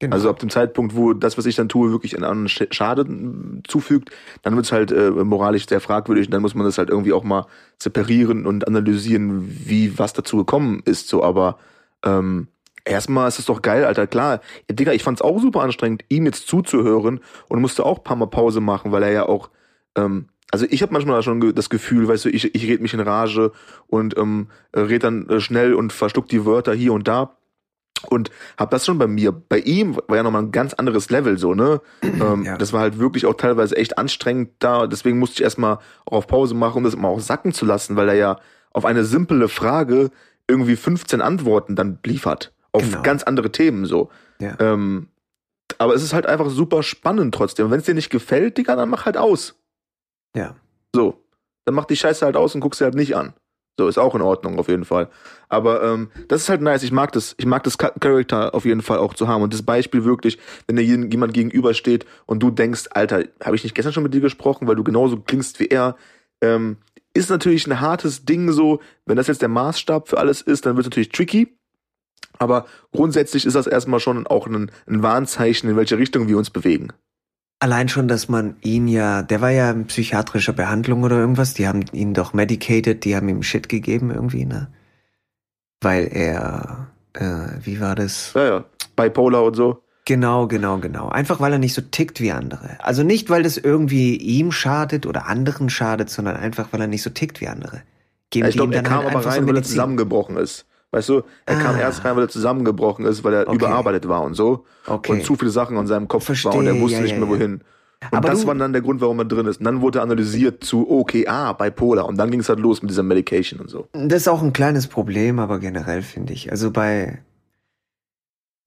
Speaker 1: Genau.
Speaker 2: Also ab dem Zeitpunkt, wo das, was ich dann tue, wirklich einen anderen Sch- Schaden zufügt, dann wird's halt äh, moralisch sehr fragwürdig und dann muss man das halt irgendwie auch mal separieren und analysieren, wie was dazu gekommen ist. So, aber ähm, erstmal ist es doch geil, Alter. Klar, ja, Digga, ich fand's auch super anstrengend, ihm jetzt zuzuhören und musste auch ein paar Mal Pause machen, weil er ja auch, ähm, also ich habe manchmal schon das Gefühl, weißt du, ich, ich red mich in Rage und ähm, red dann äh, schnell und verschluck die Wörter hier und da und hab das schon bei mir. Bei ihm war ja nochmal ein ganz anderes Level so, ne? [CLEARS THROAT] ähm,
Speaker 1: Ja.
Speaker 2: Das war halt wirklich auch teilweise echt anstrengend da. Deswegen musste ich erstmal auch auf Pause machen, um das immer auch sacken zu lassen, weil er ja auf eine simple Frage irgendwie 15 Antworten dann liefert. Auf
Speaker 1: Genau.
Speaker 2: ganz andere Themen so.
Speaker 1: ja.
Speaker 2: Ähm, aber es ist halt einfach super spannend trotzdem. Wenn es dir nicht gefällt, Digga, dann mach halt aus.
Speaker 1: ja.
Speaker 2: So. Dann mach die Scheiße halt aus und guck sie halt nicht an. So, ist auch in Ordnung, auf jeden Fall. Aber ähm, das ist halt nice. Ich mag das. Ich mag das Cha- Charakter auf jeden Fall auch zu haben. Und das Beispiel wirklich, wenn dir jemand gegenübersteht und du denkst, Alter, habe ich nicht gestern schon mit dir gesprochen, weil du genauso klingst wie er, ähm, ist natürlich ein hartes Ding so. Wenn das jetzt der Maßstab für alles ist, dann wird es natürlich tricky. Aber grundsätzlich ist das erstmal schon auch ein, ein Warnzeichen, in welche Richtung wir uns bewegen.
Speaker 1: Allein schon, dass man ihn ja, der war ja in psychiatrischer Behandlung oder irgendwas, die haben ihn doch medicated, die haben ihm Shit gegeben irgendwie, ne? Weil er, äh, wie war das?
Speaker 2: Ja, ja. Bipolar und so.
Speaker 1: Genau, genau, genau. Einfach weil er nicht so tickt wie andere. Also nicht, weil das irgendwie ihm schadet oder anderen schadet, sondern einfach, weil er nicht so tickt wie andere. Geben
Speaker 2: Ja, ich glaube, der kam
Speaker 1: halt
Speaker 2: aber rein,
Speaker 1: so
Speaker 2: weil er zusammengebrochen ist. Weißt du, er kam
Speaker 1: Ah.
Speaker 2: erst rein, weil er zusammengebrochen ist, weil er
Speaker 1: Okay.
Speaker 2: überarbeitet war und so.
Speaker 1: Okay.
Speaker 2: Und zu viele Sachen an seinem Kopf
Speaker 1: Verstehe,
Speaker 2: war und er wusste
Speaker 1: ja,
Speaker 2: nicht
Speaker 1: ja,
Speaker 2: mehr wohin. Und
Speaker 1: Aber
Speaker 2: das war dann der Grund, warum er drin ist. Und dann wurde er analysiert zu, okay, ah, Bipolar. Und dann ging es halt los mit dieser Medication und so.
Speaker 1: Das ist auch ein kleines Problem, aber generell finde ich. Also bei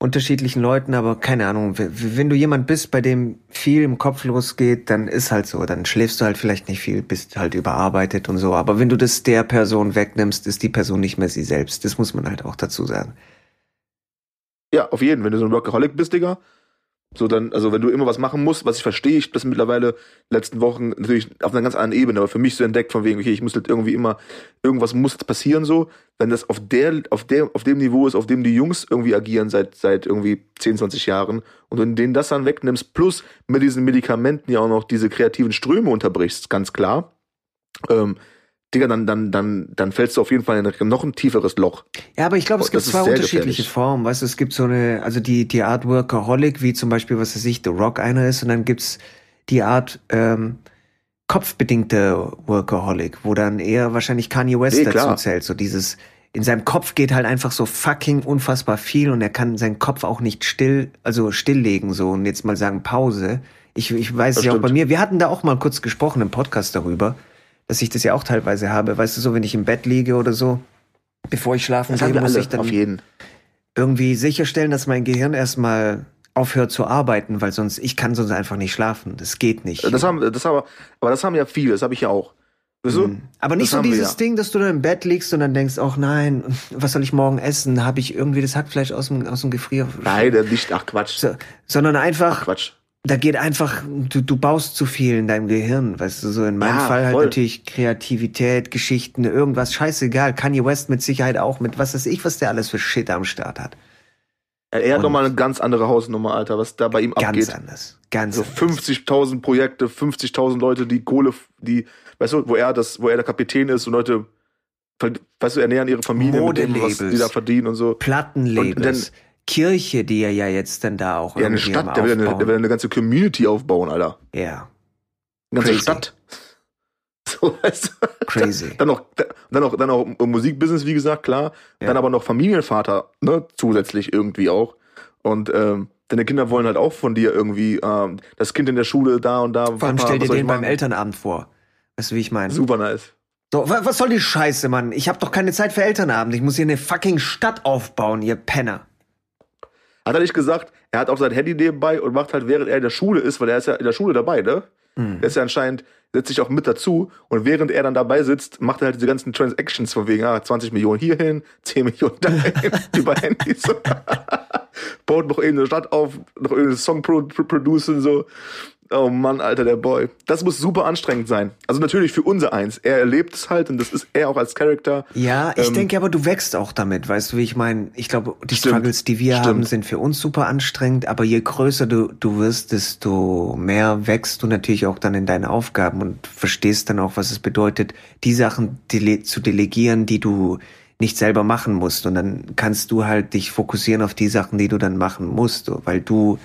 Speaker 1: unterschiedlichen Leuten, aber keine Ahnung, wenn du jemand bist, bei dem viel im Kopf losgeht, dann ist halt so, dann schläfst du halt vielleicht nicht viel, bist halt überarbeitet und so. Aber wenn du das der Person wegnimmst, ist die Person nicht mehr sie selbst. Das muss man halt auch dazu sagen.
Speaker 2: Ja, auf jeden. Wenn du so ein Workaholic bist, Digga, so dann, also wenn du immer was machen musst, was ich verstehe, ich das mittlerweile letzten Wochen natürlich auf einer ganz anderen Ebene, aber für mich so entdeckt von wegen, okay, ich muss halt irgendwie immer, irgendwas muss passieren so, wenn das auf der, auf der, auf dem Niveau ist, auf dem die Jungs irgendwie agieren seit, seit irgendwie 10, 20 Jahren und wenn du denen das dann wegnimmst, plus mit diesen Medikamenten ja auch noch diese kreativen Ströme unterbrichst, ganz klar, ähm, Digga, dann, dann, dann, dann fällst du auf jeden Fall in ein- noch ein tieferes Loch.
Speaker 1: Ja, aber ich glaube, es
Speaker 2: Oh,
Speaker 1: gibt zwei unterschiedliche. Formen. Weißt du, es gibt so eine, also die, die Art Workaholic, wie zum Beispiel, was weiß ich, The Rock einer ist, und dann gibt's die Art ähm, kopfbedingte Workaholic, wo dann eher wahrscheinlich Kanye West
Speaker 2: Nee,
Speaker 1: dazu
Speaker 2: klar.
Speaker 1: zählt. So dieses, in seinem Kopf geht halt einfach so fucking unfassbar viel und er kann seinen Kopf auch nicht still, also stilllegen, so und jetzt mal sagen Pause. Ich, ich weiß
Speaker 2: Das
Speaker 1: ja auch bei mir, wir hatten da auch mal kurz gesprochen im Podcast darüber, dass ich das ja auch teilweise habe. Weißt du, so, wenn ich im Bett liege oder so, bevor ich schlafen
Speaker 2: Das
Speaker 1: gehe, muss ich dann
Speaker 2: auf jeden.
Speaker 1: irgendwie sicherstellen, dass mein Gehirn erstmal aufhört zu arbeiten, weil sonst, ich kann sonst einfach nicht schlafen. Das geht nicht.
Speaker 2: Das haben, das haben, aber das haben ja viele, das habe ich ja auch. Weißt du?
Speaker 1: Mhm. Aber nicht
Speaker 2: Das
Speaker 1: so
Speaker 2: wir
Speaker 1: dieses
Speaker 2: ja.
Speaker 1: Ding, dass du dann im Bett liegst und dann denkst, ach nein, was soll ich morgen essen? Habe ich irgendwie das Hackfleisch aus dem, aus dem Gefrier?
Speaker 2: Nein, der nicht, ach Quatsch.
Speaker 1: So, sondern einfach,
Speaker 2: Quatsch.
Speaker 1: Da geht einfach, du, du baust zu viel in deinem Gehirn, weißt du, so in meinem
Speaker 2: Ja,
Speaker 1: Fall halt
Speaker 2: voll.
Speaker 1: natürlich Kreativität, Geschichten, irgendwas, scheißegal. Kanye West mit Sicherheit auch mit was weiß ich, was der alles für Shit am Start hat.
Speaker 2: Er hat nochmal eine ganz andere Hausnummer, Alter, was da bei ihm
Speaker 1: ganz
Speaker 2: abgeht.
Speaker 1: Ganz anders. Ganz
Speaker 2: so 50.000 Projekte, 50.000 Leute, die Kohle, die, weißt du, wo er das, wo er der Kapitän ist und Leute, weißt du, ernähren ihre Familie mit dem, was die da verdienen und so.
Speaker 1: Plattenlabels. Und dann, Kirche, die er ja jetzt dann da auch
Speaker 2: Ja, eine Stadt, der will, eine, der will eine ganze Community aufbauen, Alter.
Speaker 1: Ja.
Speaker 2: Eine ganze Crazy. Stadt. [LAUGHS] So, weißt du?
Speaker 1: Crazy.
Speaker 2: Dann noch, dann noch, dann noch Musikbusiness, wie gesagt, klar. Ja. Dann aber noch Familienvater, ne, zusätzlich irgendwie auch. Und ähm, deine Kinder wollen halt auch von dir irgendwie ähm, das Kind in der Schule da und da.
Speaker 1: Vor allem stell dir den beim Elternabend vor. Weißt du, wie ich meine?
Speaker 2: Super nice.
Speaker 1: So, was soll die Scheiße, Mann? Ich hab doch keine Zeit für Elternabend. Ich muss hier eine fucking Stadt aufbauen, ihr Penner.
Speaker 2: Hat er nicht gesagt, er hat auch sein Handy nebenbei und macht halt, während er in der Schule ist, weil er ist ja in der Schule dabei, ne? Mhm. Er ist ja anscheinend, setzt sich auch mit dazu und während er dann dabei sitzt, macht er halt diese ganzen Transactions von wegen, ah, 20 Millionen hierhin, 10 [LAUGHS] Millionen dahin, über Handys. Baut noch irgendeine Stadt auf, noch irgendeinen Song producen, so. Oh Mann, Alter, der Boy. Das muss super anstrengend sein. Also natürlich für unser Eins. Er erlebt es halt und das ist er auch als Charakter.
Speaker 1: Ja, ich ähm, denke aber, du wächst auch damit, weißt du, wie ich meine? Ich glaube, die stimmt, Struggles, die wir stimmt. haben, sind für uns super anstrengend, aber je größer du, du wirst, desto mehr wächst du natürlich auch dann in deinen Aufgaben und verstehst dann auch, was es bedeutet, die Sachen dele zu delegieren, die du nicht selber machen musst. Und dann kannst du halt dich fokussieren auf die Sachen, die du dann machen musst, weil du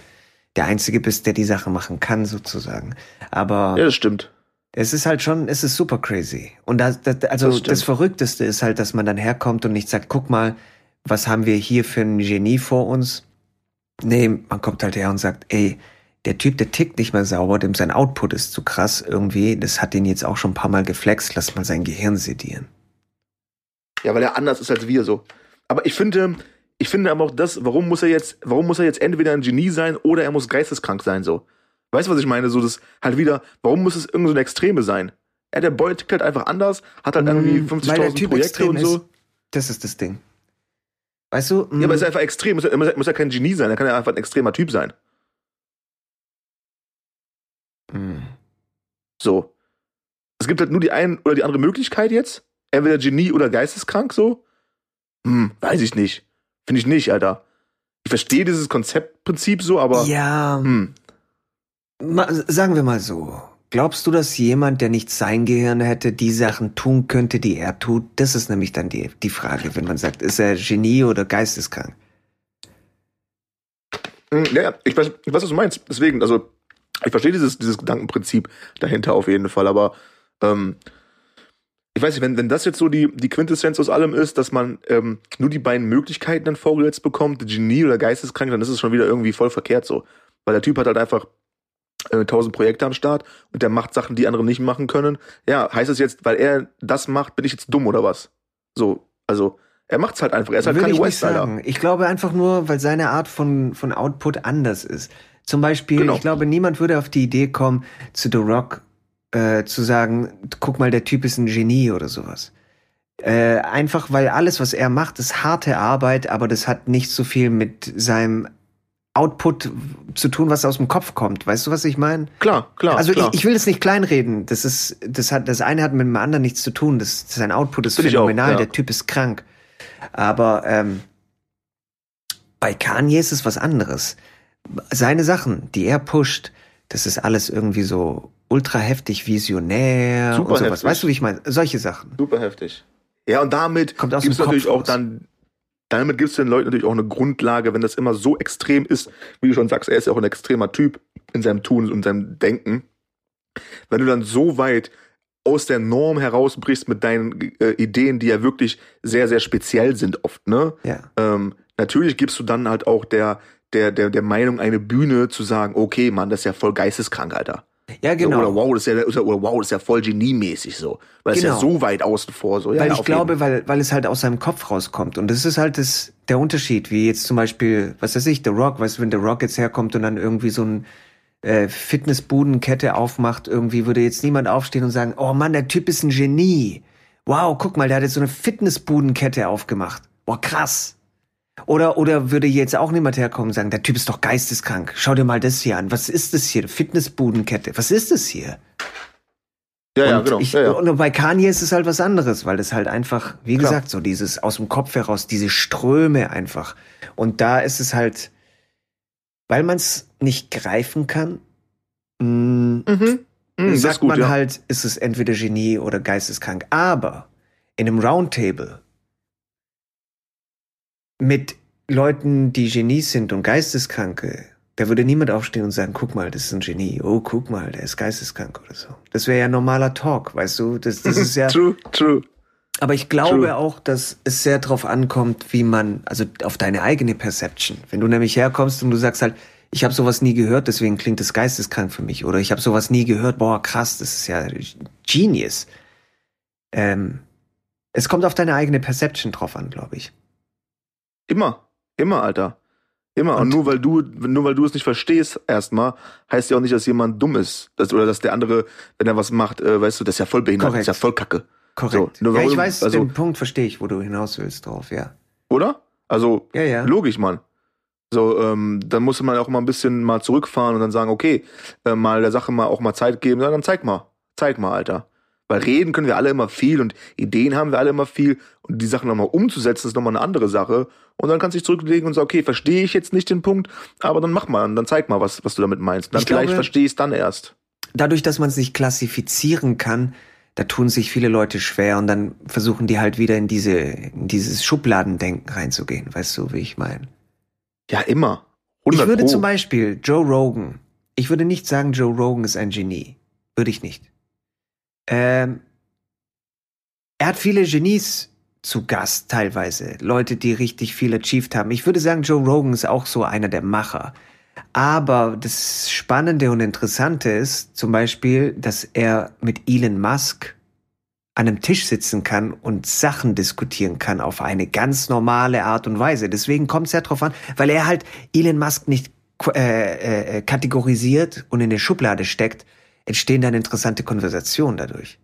Speaker 1: der Einzige bist, der die Sache machen kann, sozusagen. Aber.
Speaker 2: Ja, das stimmt.
Speaker 1: Es ist halt schon, es ist super crazy. Und das, das also das, das Verrückteste ist halt, dass man dann herkommt und nicht sagt, guck mal, was haben wir hier für ein Genie vor uns? Nee, man kommt halt her und sagt, ey, der Typ, der tickt nicht mehr sauber, dem sein Output ist zu krass irgendwie. Das hat ihn jetzt auch schon ein paar Mal geflext. Lass mal sein Gehirn sedieren.
Speaker 2: Ja, weil er anders ist als wir so. Aber ich finde, ich finde aber auch das, warum muss er jetzt, warum muss er jetzt entweder ein Genie sein oder er muss geisteskrank sein, so. Weißt du, was ich meine? So, das halt wieder, warum muss es irgendeine so Extreme sein? Er, der Boy tickt halt einfach anders, hat halt irgendwie 50.000 mm, Projekte und so.
Speaker 1: Ist, das ist das Ding. Weißt du?
Speaker 2: Ja, aber es ist einfach extrem. Er muss, muss ja kein Genie sein, er kann ja einfach ein extremer Typ sein.
Speaker 1: Mm.
Speaker 2: So. Es gibt halt nur die eine oder die andere Möglichkeit jetzt. Entweder Genie oder geisteskrank, so. Hm, weiß ich nicht. Finde ich nicht, Alter. Ich verstehe dieses Konzeptprinzip so, aber.
Speaker 1: Ja. Hm. sagen wir mal so. Glaubst du, dass jemand, der nicht sein Gehirn hätte, die Sachen tun könnte, die er tut? Das ist nämlich dann die, die Frage, wenn man sagt, ist er Genie oder geisteskrank?
Speaker 2: Hm, ja, ich weiß, ich weiß, was du meinst. Deswegen, also, ich verstehe dieses, dieses Gedankenprinzip dahinter auf jeden Fall, aber ähm, ich weiß nicht, wenn, wenn das jetzt so die, die Quintessenz aus allem ist, dass man ähm, nur die beiden Möglichkeiten dann vorgesetzt bekommt, Genie oder geisteskrank, dann ist es schon wieder irgendwie voll verkehrt so. Weil der Typ hat halt einfach äh, tausend Projekte am Start und der macht Sachen, die andere nicht machen können. Ja, heißt es jetzt, weil er das macht, bin ich jetzt dumm oder was? So, also er macht's halt einfach. Er ist halt
Speaker 1: Kanye West, Alter. Ich glaube einfach nur, weil seine Art von, von Output anders ist. Zum Beispiel, genau. ich glaube, niemand würde auf die Idee kommen, zu The Rock äh, zu sagen, guck mal, der Typ ist ein Genie oder sowas. Äh, einfach weil alles, was er macht, ist harte Arbeit, aber das hat nicht so viel mit seinem Output zu tun, was aus dem Kopf kommt. Weißt du, was ich meine?
Speaker 2: Klar, klar.
Speaker 1: Also
Speaker 2: klar.
Speaker 1: Ich, ich will das nicht kleinreden. Das ist, das hat, das eine hat mit dem anderen nichts zu tun. Das, sein Output ist phänomenal. Auch, ja. Der Typ ist krank. Aber ähm, bei Kanye ist es was anderes. Seine Sachen, die er pusht, das ist alles irgendwie so ultra heftig visionär Super und sowas. Heftig. Weißt du, wie ich meine? Solche Sachen.
Speaker 2: Super heftig. Ja, und damit gibt es natürlich auch dann, damit gibt es den Leuten natürlich auch eine Grundlage, wenn das immer so extrem ist, wie du schon sagst, er ist ja auch ein extremer Typ in seinem Tun und seinem Denken. Wenn du dann so weit aus der Norm herausbrichst mit deinen äh, Ideen, die ja wirklich sehr, sehr speziell sind oft, ne?
Speaker 1: Ja.
Speaker 2: Ähm, natürlich gibst du dann halt auch der, der, der, der Meinung eine Bühne zu sagen, okay, Mann, das ist ja voll geisteskrank, Alter.
Speaker 1: Ja, genau.
Speaker 2: Oder wow, das ist ja, oder wow, das ist ja voll geniemäßig so. Weil es genau. ist ja so weit außen vor. So. Ja,
Speaker 1: weil ich glaube, weil, weil es halt aus seinem Kopf rauskommt. Und das ist halt das, der Unterschied, wie jetzt zum Beispiel, was weiß ich, The Rock, weißt du, wenn The Rock jetzt herkommt und dann irgendwie so ein äh, Fitnessbudenkette aufmacht, irgendwie würde jetzt niemand aufstehen und sagen, oh Mann, der Typ ist ein Genie. Wow, guck mal, der hat jetzt so eine Fitnessbudenkette aufgemacht. Boah, krass. Oder, oder würde jetzt auch niemand herkommen und sagen, der Typ ist doch geisteskrank. Schau dir mal das hier an. Was ist das hier? Fitnessbudenkette. Was ist das hier?
Speaker 2: Ja, ja,
Speaker 1: und
Speaker 2: genau.
Speaker 1: Ich,
Speaker 2: ja, ja.
Speaker 1: Und bei Kanye ist es halt was anderes, weil das halt einfach, wie
Speaker 2: Klar.
Speaker 1: gesagt, so dieses aus dem Kopf heraus, diese Ströme einfach. Und da ist es halt, weil man es nicht greifen kann, mh,
Speaker 2: Mhm. Mhm, ist
Speaker 1: sagt
Speaker 2: gut,
Speaker 1: man
Speaker 2: ja.
Speaker 1: halt, ist es entweder Genie oder geisteskrank. Aber in einem Roundtable mit Leuten, die Genies sind und Geisteskranke, da würde niemand aufstehen und sagen, guck mal, das ist ein Genie. Oh, guck mal, der ist geisteskrank oder so. Das wäre ja normaler Talk, weißt du? Das, das ist [LAUGHS] ja.
Speaker 2: True, true.
Speaker 1: Aber ich glaube
Speaker 2: True.
Speaker 1: auch, dass es sehr drauf ankommt, wie man, also auf deine eigene Perception. Wenn du nämlich herkommst und du sagst halt, ich habe sowas nie gehört, deswegen klingt es geisteskrank für mich. Oder ich habe sowas nie gehört, boah, krass, das ist ja Genius. Ähm, es kommt auf deine eigene Perception drauf an, glaube ich.
Speaker 2: Immer, immer, Alter. Immer. Und,
Speaker 1: Und-
Speaker 2: nur weil du, nur weil du es nicht verstehst, erstmal, heißt ja auch nicht, dass jemand dumm ist. Das, oder dass der andere, wenn er was macht, äh, weißt du, das ist ja voll behindert, das ist ja voll kacke.
Speaker 1: Korrekt.
Speaker 2: So, nur
Speaker 1: ja, ich
Speaker 2: warum-
Speaker 1: weiß,
Speaker 2: also-
Speaker 1: den Punkt verstehe ich, wo du hinaus willst drauf, ja.
Speaker 2: Oder? Also,
Speaker 1: Ja, ja.
Speaker 2: logisch, Mann. So, ähm, dann muss man auch mal ein bisschen mal zurückfahren und dann sagen, okay, äh, mal der Sache mal auch mal Zeit geben. Dann zeig mal. Zeig mal, Alter. Weil reden können wir alle immer viel und Ideen haben wir alle immer viel und die Sachen nochmal umzusetzen ist nochmal eine andere Sache. Und dann kannst du dich zurücklegen und sagen, okay, verstehe ich jetzt nicht den Punkt, aber dann mach mal dann zeig mal, was, was du damit meinst. Dann
Speaker 1: Ich
Speaker 2: vielleicht
Speaker 1: glaube-
Speaker 2: verstehe ich es dann erst.
Speaker 1: dadurch, dass man es nicht klassifizieren kann, da tun sich viele Leute schwer und dann versuchen die halt wieder in diese, in dieses Schubladendenken reinzugehen. Weißt du, wie ich meine?
Speaker 2: Ja, immer.
Speaker 1: Ich
Speaker 2: 100
Speaker 1: würde
Speaker 2: Pro.
Speaker 1: zum Beispiel Joe Rogan, ich würde nicht sagen, Joe Rogan ist ein Genie. Würde ich nicht. Ähm, er hat viele Genies zu Gast teilweise. Leute, die richtig viel achieved haben. Ich würde sagen, Joe Rogan ist auch so einer der Macher. Aber das Spannende und Interessante ist zum Beispiel, dass er mit Elon Musk an einem Tisch sitzen kann und Sachen diskutieren kann auf eine ganz normale Art und Weise. Deswegen kommt es ja drauf an, weil er halt Elon Musk nicht qu- äh, äh, kategorisiert und in eine Schublade steckt, entstehen dann interessante Konversationen dadurch.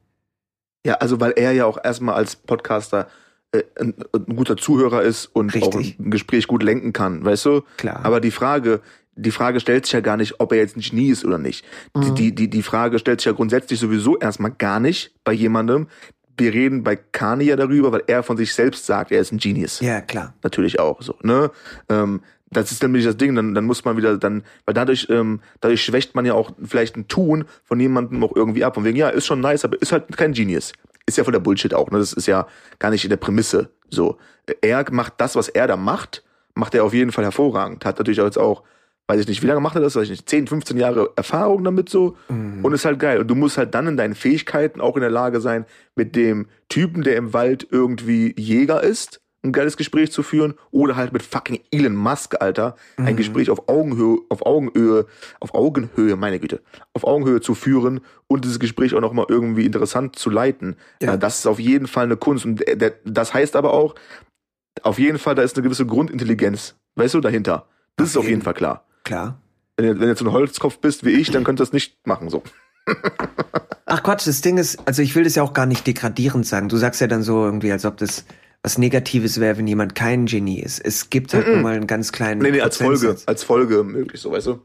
Speaker 2: Ja, also weil er ja auch erstmal als Podcaster äh, ein, ein guter Zuhörer ist und
Speaker 1: Richtig.
Speaker 2: auch ein Gespräch gut lenken kann, weißt du?
Speaker 1: Klar.
Speaker 2: Aber die Frage, die Frage stellt sich ja gar nicht, ob er jetzt ein Genie ist oder nicht.
Speaker 1: Mhm.
Speaker 2: Die, die, die, Frage stellt sich ja grundsätzlich sowieso erstmal gar nicht bei jemandem. Wir reden bei Kanye ja darüber, weil er von sich selbst sagt, er ist ein Genius.
Speaker 1: ja, klar.
Speaker 2: Natürlich auch so, ne? Ähm, das ist nämlich das Ding, dann, dann muss man wieder dann, weil dadurch, ähm, dadurch schwächt man ja auch vielleicht ein Tun von jemandem auch irgendwie ab. Und wegen, ja, ist schon nice, aber ist halt kein Genius. Ist ja voll der Bullshit auch, ne? Das ist ja gar nicht in der Prämisse so. Er macht das, was er da macht, macht er auf jeden Fall hervorragend. Hat natürlich auch jetzt auch, weiß ich nicht, wie lange macht er das? Weiß ich nicht, 10, 15 Jahre Erfahrung damit so. Und ist halt geil. Und du musst halt dann in deinen Fähigkeiten auch in der Lage sein, mit dem Typen, der im Wald irgendwie Jäger ist, ein geiles Gespräch zu führen oder halt mit fucking Elon Musk, Alter, ein Gespräch auf Augenhöhe, auf Augenhöhe, auf Augenhöhe, meine Güte, auf Augenhöhe zu führen und dieses Gespräch auch noch mal irgendwie interessant zu leiten.
Speaker 1: Ja.
Speaker 2: Äh, Das ist auf jeden Fall eine Kunst und das heißt aber auch, auf jeden Fall, da ist eine gewisse Grundintelligenz, weißt du, dahinter. Das
Speaker 1: Auf
Speaker 2: ist auf jeden
Speaker 1: jeden.
Speaker 2: Fall klar.
Speaker 1: Klar.
Speaker 2: Wenn du, wenn du so ein Holzkopf bist wie ich, dann könntest du das nicht machen, so.
Speaker 1: Ach Quatsch, das Ding ist, also ich will das ja auch gar nicht degradierend sagen. Du sagst ja dann so irgendwie, als ob das was Negatives wäre, wenn jemand kein Genie ist. Es gibt halt
Speaker 2: Mhm.
Speaker 1: nur mal einen ganz kleinen
Speaker 2: Nee, nee, als Folge, als Folge möglich, so, weißt du?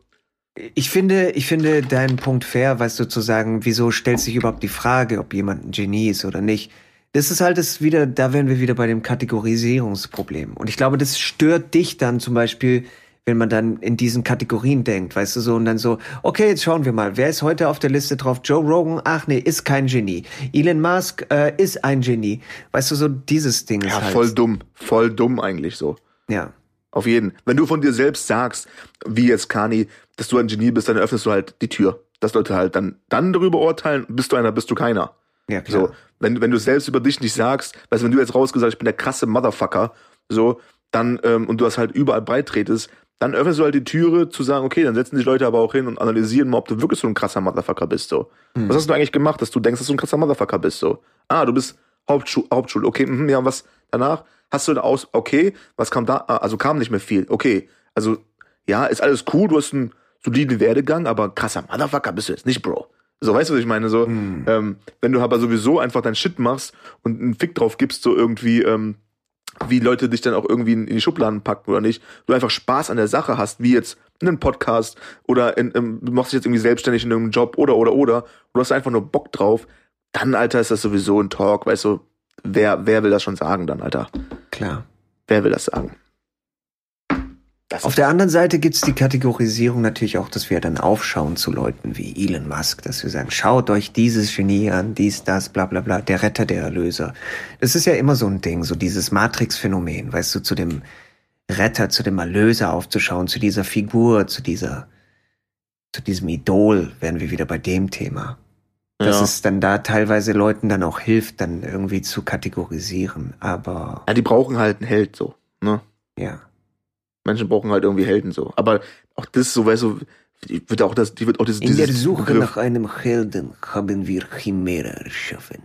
Speaker 1: Ich finde, ich finde deinen Punkt fair, weißt du, zu sagen, wieso stellt sich überhaupt die Frage, ob jemand ein Genie ist oder nicht. Das ist halt das wieder, da wären wir wieder bei dem Kategorisierungsproblem. Und ich glaube, das stört dich dann zum Beispiel, wenn man dann in diesen Kategorien denkt, weißt du so, und dann so, okay, jetzt schauen wir mal, wer ist heute auf der Liste drauf? Joe Rogan, ach nee, ist kein Genie. Elon Musk äh, ist ein Genie. Weißt du, so dieses Ding ist
Speaker 2: Ja,
Speaker 1: halt.
Speaker 2: voll dumm. Voll dumm eigentlich so.
Speaker 1: Ja.
Speaker 2: Auf jeden. Wenn du von dir selbst sagst, wie jetzt Kani, dass du ein Genie bist, dann öffnest du halt die Tür. Dass Leute halt dann, dann darüber urteilen, bist du einer, bist du keiner.
Speaker 1: Ja, klar.
Speaker 2: So, wenn, wenn du selbst über dich nicht sagst, weißt du, wenn du jetzt rausgesagt, ich bin der krasse Motherfucker, so, dann, ähm, und du das halt überall breit tretest, dann öffnest du halt die Türe zu sagen, okay, dann setzen sich Leute aber auch hin und analysieren mal, ob du wirklich so ein krasser Motherfucker bist, so.
Speaker 1: Hm.
Speaker 2: Was hast du eigentlich gemacht, dass du denkst, dass du ein krasser Motherfucker bist, so? Ah, du bist Hauptschul, Hauptschule, okay, mhm, ja, was danach? Hast du da aus, okay, was kam da? Ah, also kam nicht mehr viel, okay. Also, ja, ist alles cool, du hast einen soliden Werdegang, aber krasser Motherfucker bist du jetzt nicht, Bro. So, weißt du, was ich meine? So,
Speaker 1: Hm.
Speaker 2: ähm, wenn du aber sowieso einfach dein Shit machst und einen Fick drauf gibst, so irgendwie, ähm, wie Leute dich dann auch irgendwie in, in die Schubladen packen oder nicht, du einfach Spaß an der Sache hast, wie jetzt einen Podcast oder in, ähm, du machst dich jetzt irgendwie selbstständig in irgendeinem Job oder oder oder, du hast einfach nur Bock drauf, dann, Alter, ist das sowieso ein Talk, weißt du, wer, wer will das schon sagen dann, Alter?
Speaker 1: Klar.
Speaker 2: Wer will das sagen?
Speaker 1: Das Auf der anderen Seite gibt's die Kategorisierung natürlich auch, dass wir dann aufschauen zu Leuten wie Elon Musk, dass wir sagen, schaut euch dieses Genie an, dies, das, bla bla bla, der Retter, der Erlöser. Das ist ja immer so ein Ding, so dieses Matrix-Phänomen, weißt du, zu dem Retter, zu dem Erlöser aufzuschauen, zu dieser Figur, zu dieser, zu diesem Idol, wären wir wieder bei dem Thema. Dass ja. es dann da teilweise Leuten dann auch hilft, dann irgendwie zu kategorisieren, aber.
Speaker 2: Ja, die brauchen halt einen Held so, ne?
Speaker 1: Ja.
Speaker 2: Menschen brauchen halt irgendwie Helden so. Aber auch das, so weißt du, die wird auch das, die wird auch dieses.
Speaker 1: In der Suche Begriff. nach einem Helden haben wir Chimera erschaffen.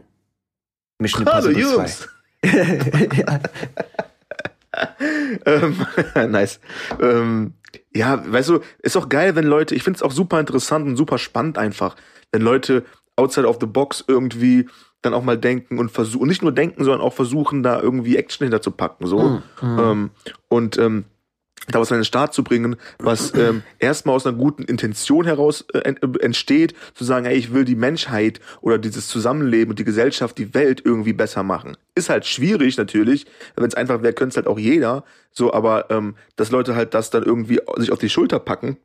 Speaker 2: Mission Hallo Jungs. [LAUGHS] ähm, [LAUGHS] nice. Ähm, ja, weißt du, ist auch geil, wenn Leute, ich finde es auch super interessant und super spannend einfach, wenn Leute outside of the box irgendwie dann auch mal denken und versuchen, nicht nur denken, sondern auch versuchen, da irgendwie Action hinterzupacken, so. Mm, mm. Ähm, und ähm, da was an den Start zu bringen, was ähm, erstmal aus einer guten Intention heraus äh, entsteht, zu sagen, hey, ich will die Menschheit oder dieses Zusammenleben und die Gesellschaft, die Welt irgendwie besser machen. Ist halt schwierig natürlich, wenn es einfach wäre, könnte es halt auch jeder, so, aber ähm, dass Leute halt das dann irgendwie sich auf die Schulter packen,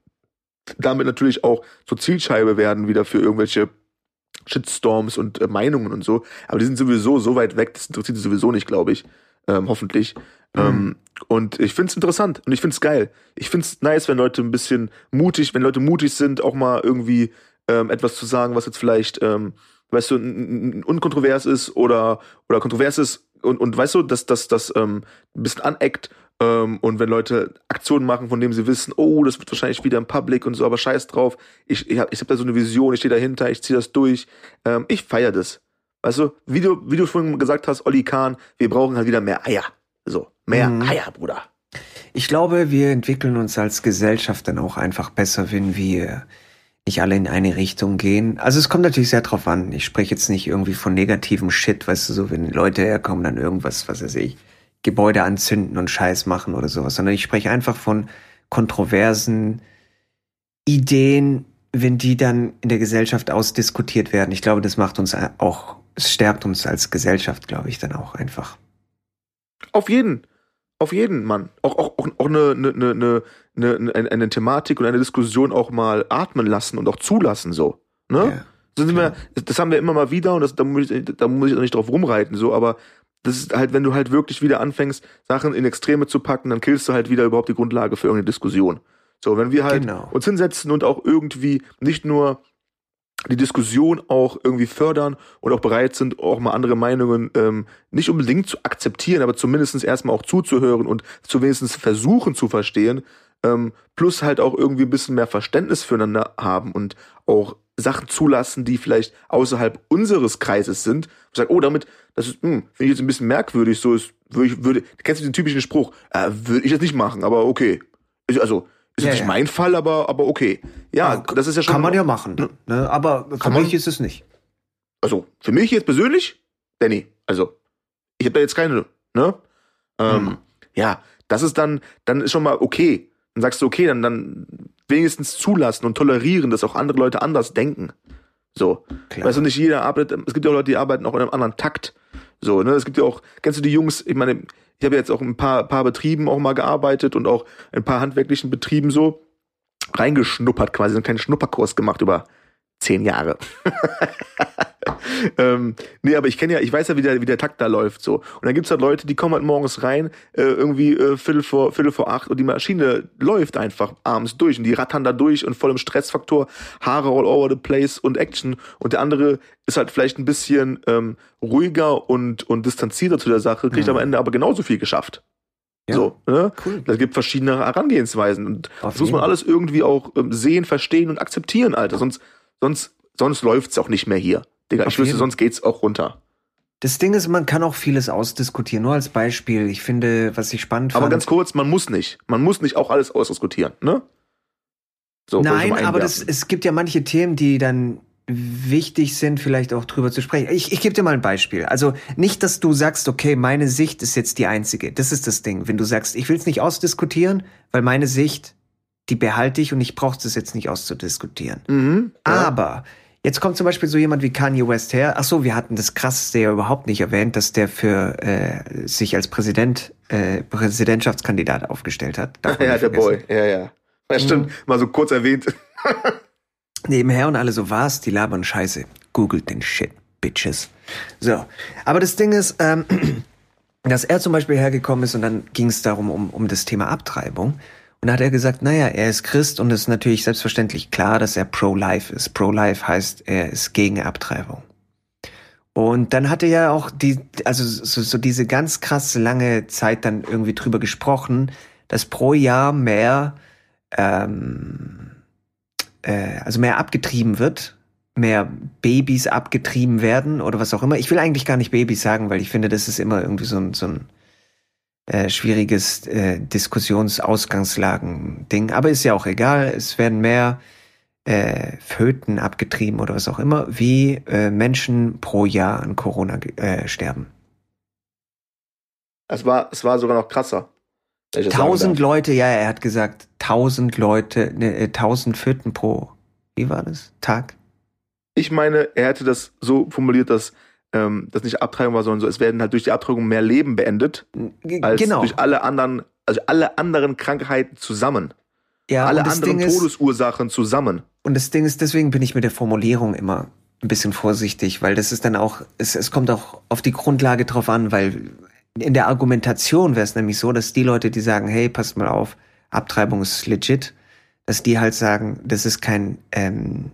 Speaker 2: damit natürlich auch zur Zielscheibe werden wieder für irgendwelche Shitstorms und äh, Meinungen und so, aber die sind sowieso so weit weg, das interessiert sie sowieso nicht, glaube ich, ähm, hoffentlich. Mhm. Ähm, und ich find's interessant und ich find's geil. Ich find's nice, wenn Leute ein bisschen mutig, wenn Leute mutig sind, auch mal irgendwie ähm, etwas zu sagen, was jetzt vielleicht, ähm, weißt du, unkontrovers ist oder oder kontrovers ist und und weißt du, dass das ähm, ein bisschen aneckt ähm, und wenn Leute Aktionen machen, von denen sie wissen, oh, das wird wahrscheinlich wieder im Public und so, aber scheiß drauf. Ich ich habe ich hab da so eine Vision, ich stehe dahinter, ich ziehe das durch. Ähm, ich feier das. Weißt du, wie du wie du vorhin gesagt hast, Olli Kahn, wir brauchen halt wieder mehr Eier. So, mehr mhm. Eier, Bruder.
Speaker 1: Ich glaube, wir entwickeln uns als Gesellschaft dann auch einfach besser, wenn wir nicht alle in eine Richtung gehen. Also es kommt natürlich sehr drauf an. Ich spreche jetzt nicht irgendwie von negativem Shit, weißt du, so wenn Leute herkommen, dann irgendwas, was weiß ich, Gebäude anzünden und Scheiß machen oder sowas, sondern ich spreche einfach von kontroversen Ideen, wenn die dann in der Gesellschaft ausdiskutiert werden. Ich glaube, das macht uns auch, es stärkt uns als Gesellschaft, glaube ich, dann auch einfach.
Speaker 2: Auf jeden. Auf jeden, Mann. Auch, auch, auch, auch eine, eine, eine, eine, eine, eine Thematik und eine Diskussion auch mal atmen lassen und auch zulassen, so. Ne? Das, sind wir, das haben wir immer mal wieder und das, da, muss ich, da muss ich auch nicht drauf rumreiten, so, aber das ist halt, wenn du halt wirklich wieder anfängst, Sachen in Extreme zu packen, dann killst du halt wieder überhaupt die Grundlage für irgendeine Diskussion. So, wenn wir halt genau. uns hinsetzen und auch irgendwie nicht nur die Diskussion auch irgendwie fördern und auch bereit sind, auch mal andere Meinungen ähm, nicht unbedingt zu akzeptieren, aber zumindest erstmal auch zuzuhören und zu wenigstens versuchen zu verstehen, ähm, plus halt auch irgendwie ein bisschen mehr Verständnis füreinander haben und auch Sachen zulassen, die vielleicht außerhalb unseres Kreises sind. Ich sage, oh, damit, das ist, hm, finde ich jetzt ein bisschen merkwürdig, so ist, würde ich, würde, kennst du den typischen Spruch, äh, würde ich jetzt nicht machen, aber okay. Also, ist ja, nicht ja. mein Fall, aber, aber okay. Ja, ja, das ist ja schon.
Speaker 1: Kann man ja machen. Ne? ne? Aber für mich ist es nicht.
Speaker 2: Also, für mich jetzt persönlich, Danny, also, ich habe da jetzt keine, ne? Ähm, mhm. Ja, das ist dann, dann ist schon mal okay. Dann sagst du, okay, dann, dann wenigstens zulassen und tolerieren, dass auch andere Leute anders denken. So. Klar. Weißt du, nicht jeder arbeitet, es gibt ja auch Leute, die arbeiten auch in einem anderen Takt. So, ne? Es gibt ja auch, kennst du die Jungs, ich meine, ich habe jetzt auch ein paar, paar Betrieben auch mal gearbeitet und auch ein paar handwerklichen Betrieben so reingeschnuppert, quasi so einen kleinen Schnupperkurs gemacht über zehn Jahre. [LAUGHS] [LAUGHS] ähm, nee, aber ich kenne ja, ich weiß ja, wie der, wie der Takt da läuft so. Und dann gibt's halt Leute, die kommen halt morgens rein, äh, irgendwie äh, Viertel vor Viertel vor acht und die Maschine läuft einfach abends durch und die rattern da durch und voll im Stressfaktor, Haare all over the place und Action. Und der andere ist halt vielleicht ein bisschen ähm, ruhiger und und distanzierter zu der Sache, kriegt mhm. am Ende aber genauso viel geschafft. Ja, so, ne? cool. Es gibt verschiedene Herangehensweisen und Auf das muss man alles irgendwie auch ähm, sehen, verstehen und akzeptieren, Alter. Sonst, sonst, sonst läuft's auch nicht mehr hier. Digga, Auf ich wüsste, sonst geht's auch runter.
Speaker 1: Das Ding ist, man kann auch vieles ausdiskutieren. Nur als Beispiel. Ich finde, was ich spannend
Speaker 2: Aber ganz kurz, man muss nicht. Man muss nicht auch alles ausdiskutieren, ne?
Speaker 1: So, Nein, aber das, es gibt ja manche Themen, die dann wichtig sind, vielleicht auch drüber zu sprechen. Ich, ich gebe dir mal ein Beispiel. Also nicht, dass du sagst, okay, meine Sicht ist jetzt die einzige. Das ist das Ding. Wenn du sagst, ich will es nicht ausdiskutieren, weil meine Sicht, die behalte ich und ich brauche es jetzt nicht auszudiskutieren. Mhm, ja. Aber Jetzt kommt zum Beispiel so jemand wie Kanye West her. Ach so, wir hatten das krasseste ja überhaupt nicht erwähnt, dass der für äh, sich als Präsident, äh, Präsidentschaftskandidat aufgestellt hat. [LAUGHS]
Speaker 2: ja, der. Boy, ja, ja. Ja, stimmt. Mhm. Mal so kurz erwähnt. [LAUGHS]
Speaker 1: Nebenher und alle so, was? Die labern Scheiße. Googelt den Shit, Bitches. So. Aber das Ding ist, ähm, [CLEARS THROAT] dass er zum Beispiel hergekommen ist und dann ging es darum, um, um das Thema Abtreibung. Und da hat er gesagt, naja, er ist Christ und es ist natürlich selbstverständlich klar, dass er pro-life ist. Pro-life heißt, er ist gegen Abtreibung. Und dann hatte er auch die, also so, so diese ganz krass lange Zeit dann irgendwie drüber gesprochen, dass pro Jahr mehr, ähm, äh, also mehr abgetrieben wird, mehr Babys abgetrieben werden oder was auch immer. Ich will eigentlich gar nicht Babys sagen, weil ich finde, das ist immer irgendwie so ein, so ein äh, schwieriges äh, Diskussionsausgangslagen-Ding. Aber ist ja auch egal. Es werden mehr äh, Föten abgetrieben oder was auch immer, wie äh, Menschen pro Jahr an Corona äh, sterben.
Speaker 2: Es war, es war sogar noch krasser.
Speaker 1: Tausend Leute, ja, er hat gesagt, tausend Leute, ne, äh, tausend Föten pro, wie war das? Tag?
Speaker 2: Ich meine, er hätte das so formuliert, dass ähm, das nicht Abtreibung war, sondern so, es werden halt durch die Abtreibung mehr Leben beendet, als genau. durch alle anderen, also alle anderen Krankheiten zusammen. Ja, alle anderen Todesursachen zusammen.
Speaker 1: Und das Ding ist, deswegen bin ich mit der Formulierung immer ein bisschen vorsichtig, weil das ist dann auch, es, es kommt auch auf die Grundlage drauf an, weil in der Argumentation wäre es nämlich so, dass die Leute, die sagen, hey, passt mal auf, Abtreibung ist legit, dass die halt sagen, das ist kein ähm,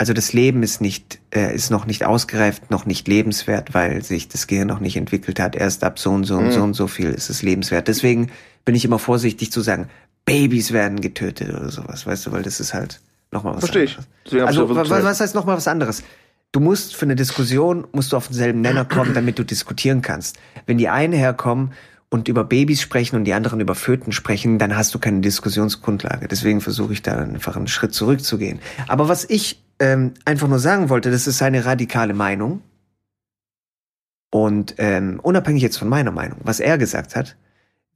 Speaker 1: also das Leben ist nicht, äh, ist noch nicht ausgereift, noch nicht lebenswert, weil sich das Gehirn noch nicht entwickelt hat. Erst ab so und so und mhm. so und so viel ist es lebenswert. Deswegen bin ich immer vorsichtig zu sagen, Babys werden getötet oder sowas, weißt du, weil das ist halt nochmal was
Speaker 2: Verstehe anderes.
Speaker 1: Ich. Also was, was heißt nochmal was anderes? Du musst für eine Diskussion, musst du auf denselben Nenner kommen, damit du diskutieren kannst. Wenn die einen herkommen und über Babys sprechen und die anderen über Föten sprechen, dann hast du keine Diskussionsgrundlage. Deswegen versuche ich da einfach einen Schritt zurückzugehen. Aber was ich ähm, einfach nur sagen wollte, das ist seine radikale Meinung. Und ähm, unabhängig jetzt von meiner Meinung, was er gesagt hat,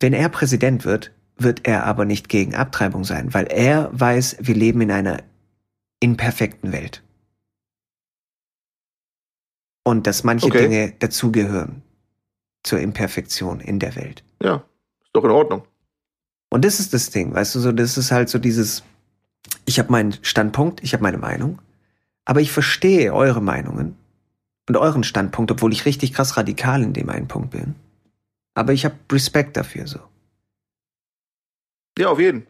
Speaker 1: wenn er Präsident wird, wird er aber nicht gegen Abtreibung sein, weil er weiß, wir leben in einer imperfekten Welt. Und dass manche okay. Dinge dazugehören zur Imperfektion in der Welt.
Speaker 2: Ja, ist doch in Ordnung.
Speaker 1: Und das ist das Ding, weißt du, so das ist halt so dieses, ich habe meinen Standpunkt, ich habe meine Meinung aber ich verstehe eure Meinungen und euren Standpunkt, obwohl ich richtig krass radikal in dem einen Punkt bin. Aber ich habe Respekt dafür so.
Speaker 2: Ja, auf jeden.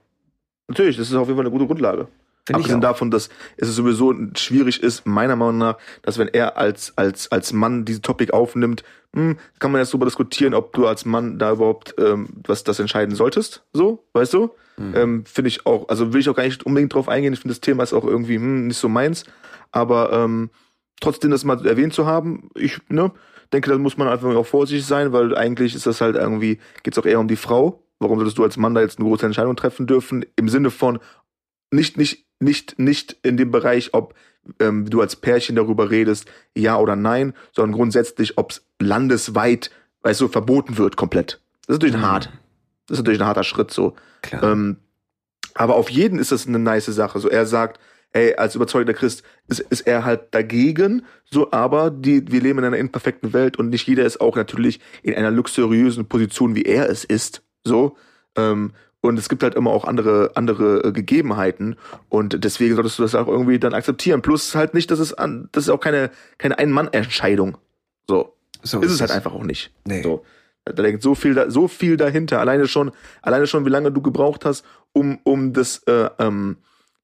Speaker 2: Natürlich, das ist auf jeden Fall eine gute Grundlage. Find Abgesehen davon, dass es sowieso schwierig ist, meiner Meinung nach, dass wenn er als, als, als Mann diese Topic aufnimmt, hm, kann man erst darüber diskutieren, ob du als Mann da überhaupt ähm, was das entscheiden solltest. So, weißt du? Mhm. Ähm, finde ich auch, also will ich auch gar nicht unbedingt drauf eingehen. Ich finde das Thema ist auch irgendwie hm, nicht so meins. Aber ähm, trotzdem das mal erwähnt zu haben, ich ne, denke, da muss man einfach auch vorsichtig sein, weil eigentlich ist das halt irgendwie, geht es auch eher um die Frau. Warum solltest du als Mann da jetzt eine große Entscheidung treffen dürfen? Im Sinne von nicht, nicht, nicht, nicht in dem Bereich, ob ähm, du als Pärchen darüber redest, ja oder nein, sondern grundsätzlich, ob es landesweit, weißt du, verboten wird komplett. Das ist natürlich mhm. hart. Das ist natürlich ein harter Schritt so. Klar. Ähm, aber auf jeden ist das eine nice Sache. So, er sagt, ey, als überzeugter Christ ist, ist er halt dagegen, so, aber die, wir leben in einer imperfekten Welt und nicht jeder ist auch natürlich in einer luxuriösen Position, wie er es ist, so, ähm, und es gibt halt immer auch andere, andere äh, Gegebenheiten. Und deswegen solltest du das auch irgendwie dann akzeptieren. Plus halt nicht, dass es an, das ist auch keine, keine Ein-Mann-Entscheidung. So. so. Ist, es halt einfach auch nicht. Nee. So. Da liegt so viel, da, so viel dahinter. Alleine schon, alleine schon, wie lange du gebraucht hast, um, um das, äh, ähm,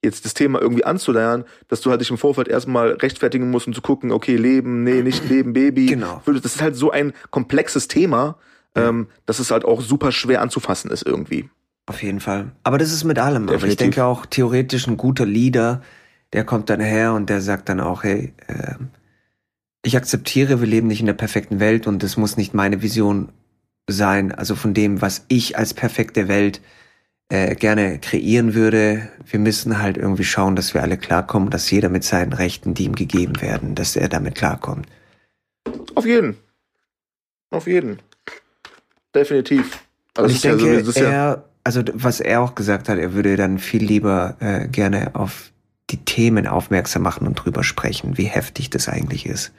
Speaker 2: jetzt das Thema irgendwie anzulernen, dass du halt dich im Vorfeld erstmal rechtfertigen musst, um zu gucken, okay, Leben, nee, nicht Leben, Baby.
Speaker 1: Genau.
Speaker 2: Das ist halt so ein komplexes Thema, ähm, dass es halt auch super schwer anzufassen ist irgendwie.
Speaker 1: Auf jeden Fall. Aber das ist mit allem. Definitiv. Aber ich denke auch theoretisch ein guter Leader, der kommt dann her und der sagt dann auch, hey, äh, ich akzeptiere, wir leben nicht in der perfekten Welt und es muss nicht meine Vision sein, also von dem, was ich als perfekte Welt äh, gerne kreieren würde. Wir müssen halt irgendwie schauen, dass wir alle klarkommen, dass jeder mit seinen Rechten, die ihm gegeben werden, dass er damit klarkommt.
Speaker 2: Auf jeden. Auf jeden. Definitiv.
Speaker 1: Also Und ich denke, ja er, also was er auch gesagt hat, er würde dann viel lieber äh, gerne auf die Themen aufmerksam machen und drüber sprechen, wie heftig das eigentlich ist.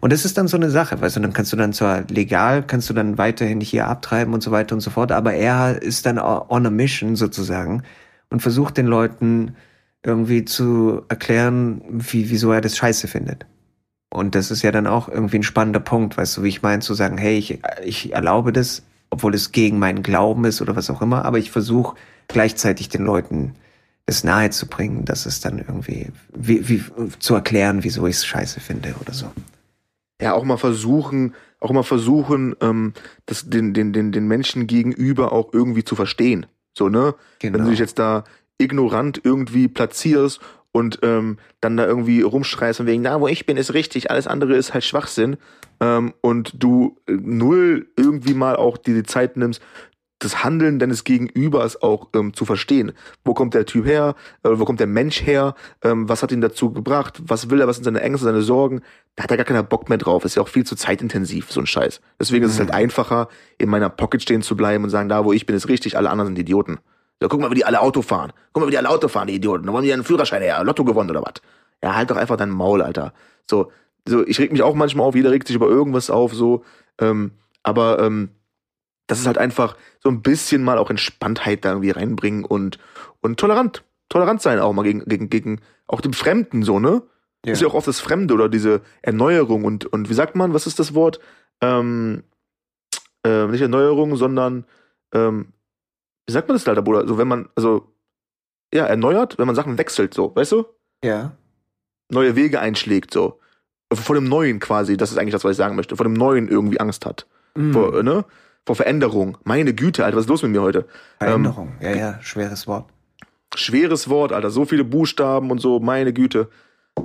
Speaker 1: Und das ist dann so eine Sache, weißt du, dann kannst du dann zwar legal, kannst du dann weiterhin hier abtreiben und so weiter und so fort, aber er ist dann on a mission sozusagen und versucht den Leuten irgendwie zu erklären, wie, wieso er das scheiße findet. Und das ist ja dann auch irgendwie ein spannender Punkt, weißt du, wie ich meine, zu sagen, hey, ich, ich erlaube das, obwohl es gegen meinen Glauben ist oder was auch immer, aber ich versuche gleichzeitig den Leuten es nahe zu bringen, dass es dann irgendwie, wie, wie, zu erklären, wieso ich es scheiße finde oder so
Speaker 2: ja auch mal versuchen, auch mal versuchen, ähm, das den, den, den, den Menschen gegenüber auch irgendwie zu verstehen. So, ne? Genau. Wenn du dich jetzt da ignorant irgendwie platzierst und ähm, dann da irgendwie rumschreist und wegen, na, wo ich bin, ist richtig, alles andere ist halt Schwachsinn. Ähm, und du äh, null irgendwie mal auch die Zeit nimmst, das Handeln deines Gegenübers auch ähm, zu verstehen. Wo kommt der Typ her? Äh, wo kommt der Mensch her? Ähm, was hat ihn dazu gebracht? Was will er? Was sind seine Ängste, seine Sorgen? Da hat er gar keinen Bock mehr drauf. Ist ja auch viel zu zeitintensiv, so ein Scheiß. Deswegen mhm. ist es halt mhm. einfacher, in meiner Pocket stehen zu bleiben und sagen, da wo ich bin, ist richtig, alle anderen sind Idioten. So, guck mal, wie die alle Auto fahren. Guck mal, wie die alle Auto fahren, die Idioten. Da wollen die einen Führerschein her, Lotto gewonnen oder was? Ja, halt doch einfach dein Maul, Alter. So, so, ich reg mich auch manchmal auf, jeder regt sich über irgendwas auf, so, ähm, aber ähm, das ist halt einfach so ein bisschen mal auch Entspanntheit da irgendwie reinbringen und, und tolerant. Tolerant sein auch mal gegen, gegen, gegen auch dem Fremden so, ne? Ja. Ist ja auch oft das Fremde oder diese Erneuerung und, und wie sagt man, was ist das Wort? Ähm, äh, nicht Erneuerung, sondern ähm, wie sagt man das, alter Bruder? So, wenn man, also, ja, erneuert, wenn man Sachen wechselt, so, weißt du?
Speaker 1: Ja.
Speaker 2: Neue Wege einschlägt, so. Vor dem Neuen quasi, das ist eigentlich das, was ich sagen möchte. Vor dem Neuen irgendwie Angst hat. Mm. Vor, ne? vor Veränderung. Meine Güte, Alter, was ist los mit mir heute?
Speaker 1: Veränderung, ähm, ja, ja, schweres Wort.
Speaker 2: Schweres Wort, Alter, so viele Buchstaben und so, meine Güte.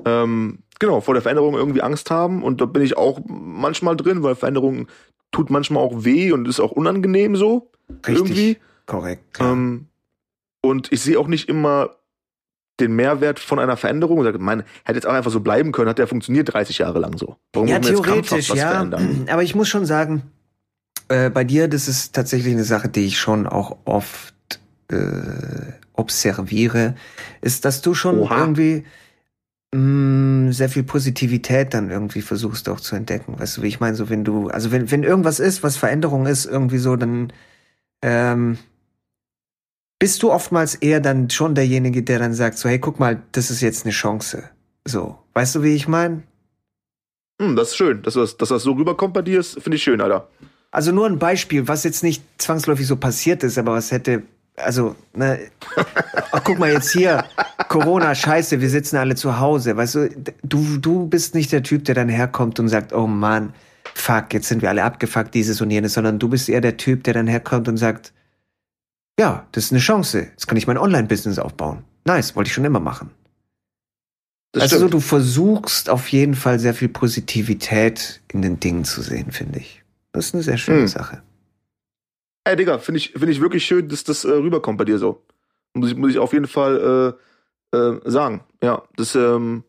Speaker 2: Ähm, genau, vor der Veränderung irgendwie Angst haben und da bin ich auch manchmal drin, weil Veränderung tut manchmal auch weh und ist auch unangenehm so. Richtig, irgendwie.
Speaker 1: Korrekt.
Speaker 2: Ähm, und ich sehe auch nicht immer den Mehrwert von einer Veränderung. Sagt, man hätte jetzt auch einfach so bleiben können, hat der funktioniert 30 Jahre lang so.
Speaker 1: Warum ja, theoretisch, ja. Verändern? [CLEARS THROAT] Aber ich muss schon sagen, äh, bei dir, das ist tatsächlich eine Sache, die ich schon auch oft äh, observiere, ist, dass du schon Oha. irgendwie mh, mm, sehr viel Positivität dann irgendwie versuchst auch zu entdecken. Weißt du, wie ich meine, so wenn du, also wenn, wenn irgendwas ist, was Veränderung ist, irgendwie so, dann ähm, bist du oftmals eher dann schon derjenige, der dann sagt, so, hey, guck mal, das ist jetzt eine Chance. So, weißt du, wie ich meine?
Speaker 2: Hm, das ist schön, dass das, dass das so rüberkommt bei dir, finde ich schön, Alter.
Speaker 1: Also nur ein Beispiel, was jetzt nicht zwangsläufig so passiert ist, aber was hätte, also, ne, [LAUGHS] ach, guck mal jetzt hier, Corona, scheiße, wir sitzen alle zu Hause, weißt du, du, du bist nicht der Typ, der dann herkommt und sagt, oh Mann, fuck, jetzt sind wir alle abgefuckt, dieses und jenes, sondern du bist eher der Typ, der dann herkommt und sagt, ja, das ist eine Chance, jetzt kann ich mein Online-Business aufbauen. Nice, wollte ich schon immer machen. Das also so, du versuchst auf jeden Fall sehr viel Positivität in den Dingen zu sehen, finde ich. Das ist eine sehr schöne hm. Sache.
Speaker 2: Ey, Digga, finde ich, find ich wirklich schön, dass das äh, rüberkommt bei dir so. Muss ich, muss ich auf jeden Fall äh, äh, sagen. Ja, das, ähm,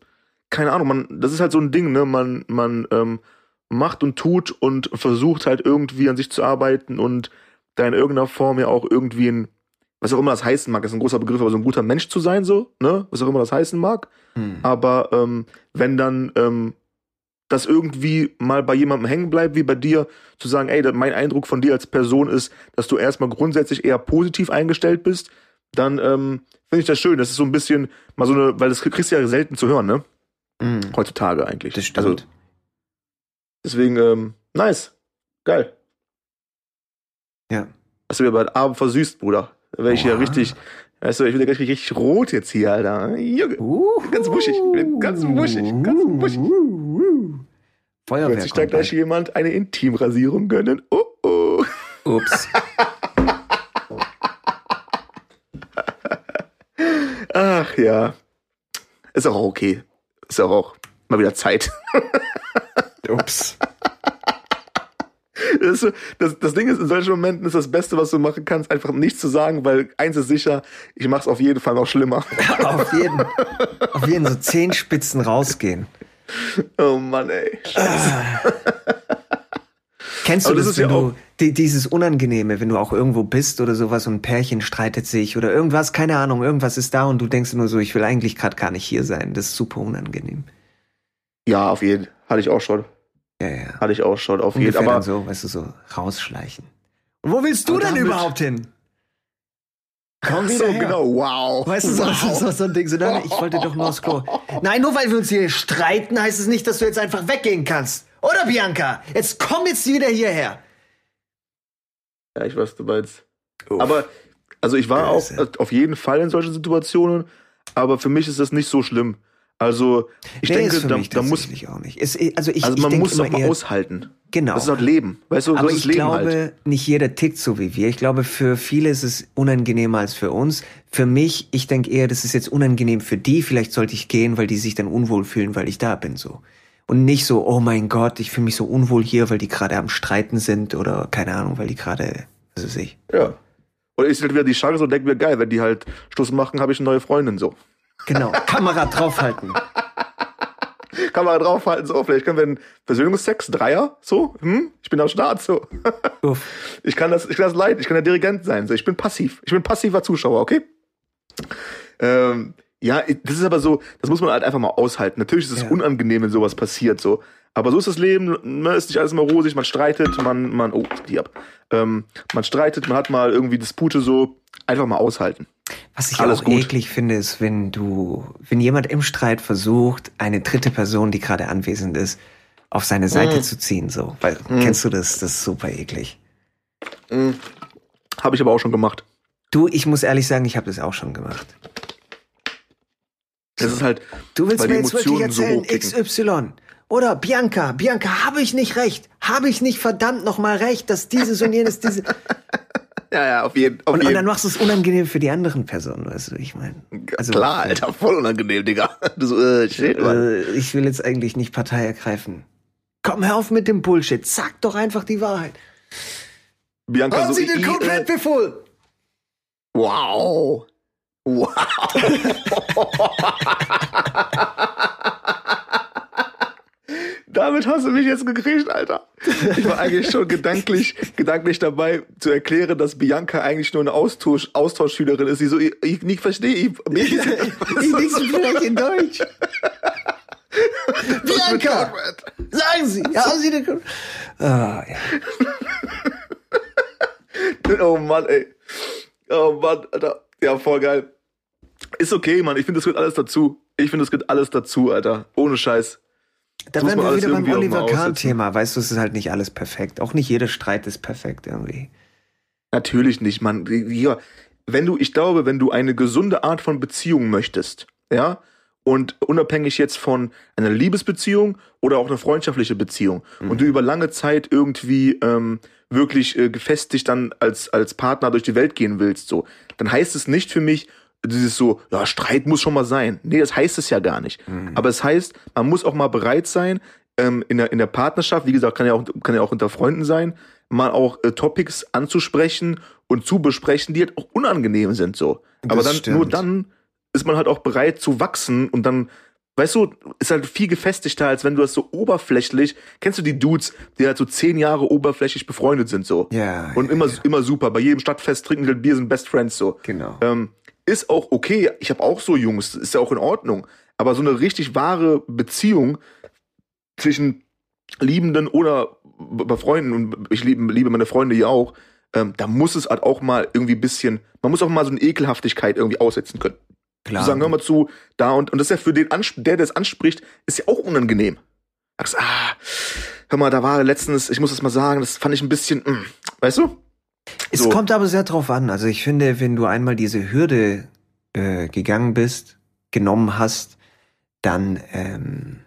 Speaker 2: keine Ahnung, man, das ist halt so ein Ding, ne? Man, man ähm, macht und tut und versucht halt irgendwie an sich zu arbeiten und da in irgendeiner Form ja auch irgendwie ein, was auch immer das heißen mag, ist ein großer Begriff, aber so ein guter Mensch zu sein, so, ne? Was auch immer das heißen mag. Hm. Aber ähm, wenn dann ähm, das irgendwie mal bei jemandem hängen bleibt, wie bei dir, zu sagen, ey, mein Eindruck von dir als Person ist, dass du erstmal grundsätzlich eher positiv eingestellt bist, dann ähm, finde ich das schön. Das ist so ein bisschen mal so eine, weil das kriegst du ja selten zu hören, ne? Mm. Heutzutage eigentlich.
Speaker 1: Das stimmt. Also,
Speaker 2: deswegen, ähm, nice. Geil.
Speaker 1: Ja.
Speaker 2: Hast du mir bald Abend versüßt, Bruder. Da wäre ich ja richtig, weißt du, ich bin ja richtig, richtig rot jetzt hier, Alter. Junge. Uh, ganz wuschig, ganz wuschig, ganz wuschig. Feuerwerk. Wird sich da gleich jemand eine Intimrasierung gönnen? Oh oh.
Speaker 1: Ups. [LAUGHS]
Speaker 2: Ach ja. Ist auch okay. Ist auch, mal wieder Zeit.
Speaker 1: Ups.
Speaker 2: Das, das, das, Ding ist, in solchen Momenten ist das Beste, was du machen kannst, einfach nichts zu sagen, weil eins ist sicher, ich mach's auf jeden Fall noch schlimmer. [LAUGHS]
Speaker 1: auf jeden. Auf jeden, so zehn Spitzen rausgehen.
Speaker 2: Oh Mann, ey. [LAUGHS]
Speaker 1: Kennst du
Speaker 2: Aber
Speaker 1: das, wenn
Speaker 2: ja
Speaker 1: du dieses Unangenehme, wenn du auch irgendwo bist oder sowas und ein Pärchen streitet sich oder irgendwas, keine Ahnung, irgendwas ist da und du denkst nur so, ich will eigentlich gerade gar nicht hier sein. Das ist super unangenehm.
Speaker 2: Ja, auf jeden. Hatte ich auch schon.
Speaker 1: Ja, ja.
Speaker 2: Hatte ich auch schon, auf jeden.
Speaker 1: Ungefähr
Speaker 2: Aber
Speaker 1: so, weißt du, so rausschleichen. Und wo willst du
Speaker 2: Aber
Speaker 1: denn
Speaker 2: damit-
Speaker 1: überhaupt hin? Komm
Speaker 2: so,
Speaker 1: wieder her.
Speaker 2: genau, wow.
Speaker 1: Weißt du, so,
Speaker 2: wow.
Speaker 1: so, so ein Ding, so, nein, ich wollte doch nur aufs Klo. Nein, nur weil wir uns hier streiten, heißt es nicht, dass du jetzt einfach weggehen kannst. Oder, Bianca? Jetzt komm jetzt wieder hierher.
Speaker 2: Ja, ich weiß, was du meinst. Aber, also ich war auch
Speaker 1: Böse.
Speaker 2: äh, auf jeden Fall in solchen Situationen, aber für mich ist das nicht so schlimm. Also, ich
Speaker 1: Nee,
Speaker 2: denke, da,
Speaker 1: mich
Speaker 2: da muss,
Speaker 1: tatsächlich auch nicht. Es, also ich,
Speaker 2: also
Speaker 1: ich
Speaker 2: man muss doch mal
Speaker 1: eher,
Speaker 2: aushalten.
Speaker 1: Genau.
Speaker 2: Das ist halt Leben. Weißt du,
Speaker 1: Aber
Speaker 2: ist
Speaker 1: ich
Speaker 2: Leben
Speaker 1: glaube,
Speaker 2: halt.
Speaker 1: nicht jeder tickt so wie wir. Ich glaube, für viele ist es unangenehmer als für uns. Für mich, ich denke eher, das ist jetzt unangenehm für die. Vielleicht sollte ich gehen, weil die sich dann unwohl fühlen, weil ich da bin, so. Und nicht so, oh mein Gott, ich fühle mich so unwohl hier, weil die gerade am Streiten sind oder keine Ahnung, weil die gerade, was weiß ich.
Speaker 2: Ja. Oder ich sehe halt wieder die Chance und denke mir, geil, wenn die halt Schluss machen, habe ich eine neue Freundin, so.
Speaker 1: Genau, [LAUGHS] Kamera draufhalten.
Speaker 2: Man draufhalten, so, vielleicht können wir einen Versöhnungsex, Dreier, so, hm? Ich bin am Start, so.
Speaker 1: Uff. [LAUGHS]
Speaker 2: Ich kann das, ich kann das leiden, ich kann der Dirigent sein, so. Ich bin passiv. Ich bin passiver Zuschauer, okay? Ähm, ja, das ist aber so, das muss man halt einfach mal aushalten. Natürlich ist es
Speaker 1: Ja.
Speaker 2: unangenehm, wenn sowas passiert, so. Aber so ist das Leben, ne, ist nicht alles immer rosig, man streitet, man, man, oh, die ab. Ähm, man streitet, man hat mal irgendwie Dispute, so. Einfach mal aushalten.
Speaker 1: Was ich
Speaker 2: Alles
Speaker 1: auch
Speaker 2: gut.
Speaker 1: eklig finde, ist, wenn du, wenn jemand im Streit versucht, eine dritte Person, die gerade anwesend ist, auf seine Seite
Speaker 2: Mm.
Speaker 1: zu ziehen, so. Weil, kennst du das? Das ist super eklig.
Speaker 2: Habe ich aber auch schon gemacht.
Speaker 1: Du, ich muss ehrlich sagen, ich habe das auch schon gemacht.
Speaker 2: Das ist halt,
Speaker 1: Du willst
Speaker 2: weil
Speaker 1: mir
Speaker 2: die
Speaker 1: jetzt wirklich
Speaker 2: Emotionen so
Speaker 1: erzählen,
Speaker 2: hochkicken.
Speaker 1: XY. Oder Bianca, Bianca, habe ich nicht recht? Habe ich nicht verdammt nochmal recht, dass dieses und jenes, diese.
Speaker 2: Ja, ja, auf jeden, auf
Speaker 1: Und, und dann machst du es unangenehm für die anderen Personen, weißt du, ich meine. Also,
Speaker 2: Klar, Alter, voll unangenehm, Digga. [LAUGHS] Du so, äh, shit.
Speaker 1: Äh, ich will jetzt eigentlich nicht Partei ergreifen. Komm, hör auf mit dem Bullshit. Sag doch einfach die Wahrheit.
Speaker 2: Bianca
Speaker 1: Haben
Speaker 2: so,
Speaker 1: Sie den
Speaker 2: i-
Speaker 1: Code
Speaker 2: äh? Wow. Wow. [LAUGHS] [LAUGHS] Damit hast du mich jetzt gekriegt, Alter. Ich war eigentlich schon gedanklich, gedanklich dabei zu erklären, dass Bianca eigentlich nur eine Austausch, Austauschschülerin ist, die so, ich, ich nicht verstehe. Ich, [LAUGHS] ich,
Speaker 1: Ich lieg's vielleicht in Deutsch. Bianca, sagen Sie, haben Sie den? Ah, ja. [LAUGHS]
Speaker 2: Oh Mann, ey. Oh Mann, Alter. Ja, voll geil. Ist okay, Mann. Ich finde, das gehört alles dazu. Ich finde, das gehört alles dazu, Alter. Ohne Scheiß.
Speaker 1: Da
Speaker 2: man
Speaker 1: wir wieder beim Oliver Kahn-Thema. Weißt du, es ist halt nicht alles perfekt. Auch nicht jeder Streit ist perfekt irgendwie.
Speaker 2: Natürlich nicht, Mann. Ja, wenn du, ich glaube, wenn du eine gesunde Art von Beziehung möchtest, ja, und unabhängig jetzt von einer Liebesbeziehung oder auch eine freundschaftliche Beziehung und du über lange Zeit irgendwie ähm, wirklich äh, gefestigt dann als als Partner durch die Welt gehen willst, so, dann heißt es nicht für mich dieses so, ja, Streit muss schon mal sein. Nee, das heißt es ja gar nicht. Aber es heißt, man muss auch mal bereit sein, ähm, in, der, in der Partnerschaft, wie gesagt, kann ja auch, kann ja auch unter Freunden sein, mal auch äh, Topics anzusprechen und zu besprechen, die halt auch unangenehm sind so. Aber
Speaker 1: Das
Speaker 2: dann
Speaker 1: stimmt.
Speaker 2: nur dann ist man halt auch bereit zu wachsen und dann, weißt du, ist halt viel gefestigter, als wenn du das so oberflächlich, kennst du die Dudes, die halt so zehn Jahre oberflächlich befreundet sind so.
Speaker 1: Ja,
Speaker 2: Und
Speaker 1: ja,
Speaker 2: immer, immer super. Bei jedem Stadtfest trinken die Bier, sind Best Friends so.
Speaker 1: Genau.
Speaker 2: Ähm, ist auch okay. Ich habe auch so Jungs, ist ja auch in Ordnung. Aber so eine richtig wahre Beziehung zwischen Liebenden oder bei Freunden und ich liebe, liebe meine Freunde ja auch, ähm, da muss es halt auch mal irgendwie ein bisschen, man muss auch mal so eine Ekelhaftigkeit irgendwie aussetzen können.
Speaker 1: Klar.
Speaker 2: Zu sagen, hör mal zu, da und, und das ist ja für den, Ans- der, der es anspricht, ist ja auch unangenehm. Sagst, ah, hör mal, da war letztens, ich muss das mal sagen, das fand ich ein bisschen, mm, weißt du?
Speaker 1: Es
Speaker 2: So.
Speaker 1: kommt aber sehr drauf an. Also ich finde, wenn du einmal diese Hürde äh, gegangen bist, genommen hast, dann ähm,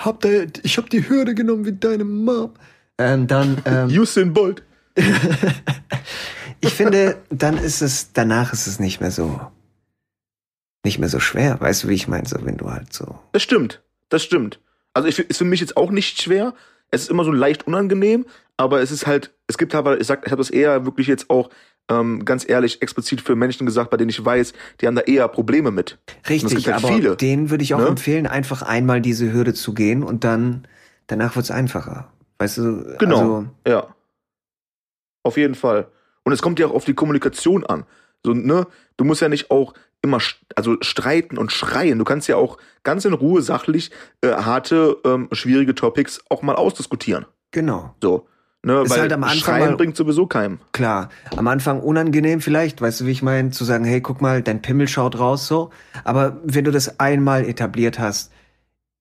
Speaker 1: hab da, ich hab die Hürde genommen wie deine Mom. Ähm, dann ähm, [LAUGHS]
Speaker 2: Usain Bolt. [LAUGHS]
Speaker 1: ich finde, dann ist es danach ist es nicht mehr so nicht mehr so schwer. Weißt du, wie ich meine? So, wenn du halt so
Speaker 2: Das stimmt, das stimmt. Also ich, ist für mich jetzt auch nicht schwer. Es ist immer so leicht unangenehm, aber es ist halt, es gibt aber, ich sag, ich habe das eher wirklich jetzt auch ähm, ganz ehrlich explizit für Menschen gesagt, bei denen ich weiß, die haben da eher Probleme mit. Es
Speaker 1: Richtig,
Speaker 2: halt
Speaker 1: aber
Speaker 2: viele.
Speaker 1: denen würde ich auch
Speaker 2: ne?
Speaker 1: empfehlen, einfach einmal diese Hürde zu gehen und dann danach wird's einfacher. Weißt du?
Speaker 2: Genau.
Speaker 1: Also,
Speaker 2: Ja. Auf jeden Fall. Und es kommt ja auch auf die Kommunikation an. So, ne? Du musst ja nicht auch immer also streiten und schreien. Du kannst ja auch ganz in Ruhe sachlich äh, harte, ähm, schwierige Topics auch mal ausdiskutieren.
Speaker 1: genau.
Speaker 2: So. Ne?
Speaker 1: Ist
Speaker 2: Weil
Speaker 1: halt am Anfang
Speaker 2: Schreien
Speaker 1: mal-
Speaker 2: bringt sowieso keinem.
Speaker 1: Klar, am Anfang unangenehm vielleicht, weißt du, wie ich meine, zu sagen, hey, guck mal, dein Pimmel schaut raus so. Aber wenn du das einmal etabliert hast,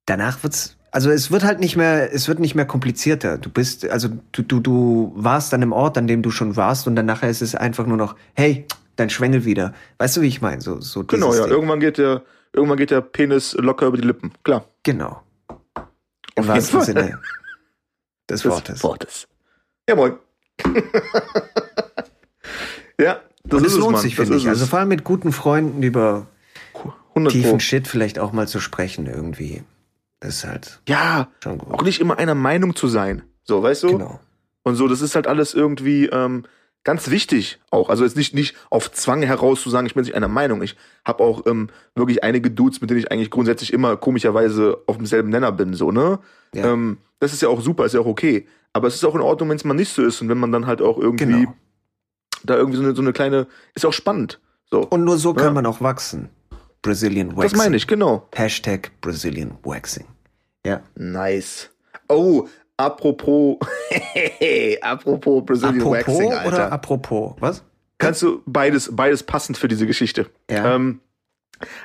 Speaker 1: danach wird's, also es wird halt nicht mehr, es wird nicht mehr komplizierter. Du bist, also du, du, du warst an dem Ort, an dem du schon warst und dann nachher ist es einfach nur noch, hey, dein Schwengel wieder. Weißt du, wie ich meine? So, so
Speaker 2: Genau, ja.
Speaker 1: Ding.
Speaker 2: Irgendwann geht der, irgendwann geht der Penis locker über die Lippen. Klar.
Speaker 1: Genau.
Speaker 2: Auf
Speaker 1: Im wahrsten
Speaker 2: Fall.
Speaker 1: Sinne des
Speaker 2: Des
Speaker 1: Wortes.
Speaker 2: Wortes. Ja, [LAUGHS] das
Speaker 1: und
Speaker 2: ist
Speaker 1: es lohnt
Speaker 2: Mann.
Speaker 1: sich, finde ich. Also
Speaker 2: es.
Speaker 1: vor allem mit guten Freunden über
Speaker 2: 100
Speaker 1: tiefen
Speaker 2: Pro.
Speaker 1: Shit vielleicht auch mal zu sprechen irgendwie. Das ist halt
Speaker 2: Ja,
Speaker 1: schon gut.
Speaker 2: auch nicht immer einer Meinung zu sein. So, weißt du?
Speaker 1: Genau.
Speaker 2: Und so, das ist halt alles irgendwie ähm, ganz wichtig auch. Also jetzt nicht, nicht auf Zwang heraus zu sagen, ich bin nicht einer Meinung. Ich habe auch ähm, wirklich einige Dudes, mit denen ich eigentlich grundsätzlich immer komischerweise auf demselben Nenner bin, so, ne?
Speaker 1: Ja.
Speaker 2: Ähm, das ist ja auch super, ist ja auch okay. Aber es ist auch in Ordnung, wenn es mal nicht so ist und wenn man dann halt auch irgendwie
Speaker 1: Genau.
Speaker 2: da irgendwie so eine, so eine kleine, ist auch spannend. So.
Speaker 1: Und nur so kann
Speaker 2: Ja.
Speaker 1: man auch wachsen. Brazilian Waxing.
Speaker 2: das meine ich, genau.
Speaker 1: Hashtag Brazilian Waxing. Ja.
Speaker 2: Nice. Oh, apropos, [LAUGHS] apropos Brazilian
Speaker 1: apropos
Speaker 2: Waxing, Alter.
Speaker 1: oder apropos? Was?
Speaker 2: Kannst du beides, beides passend für diese Geschichte.
Speaker 1: Ja.
Speaker 2: Ähm,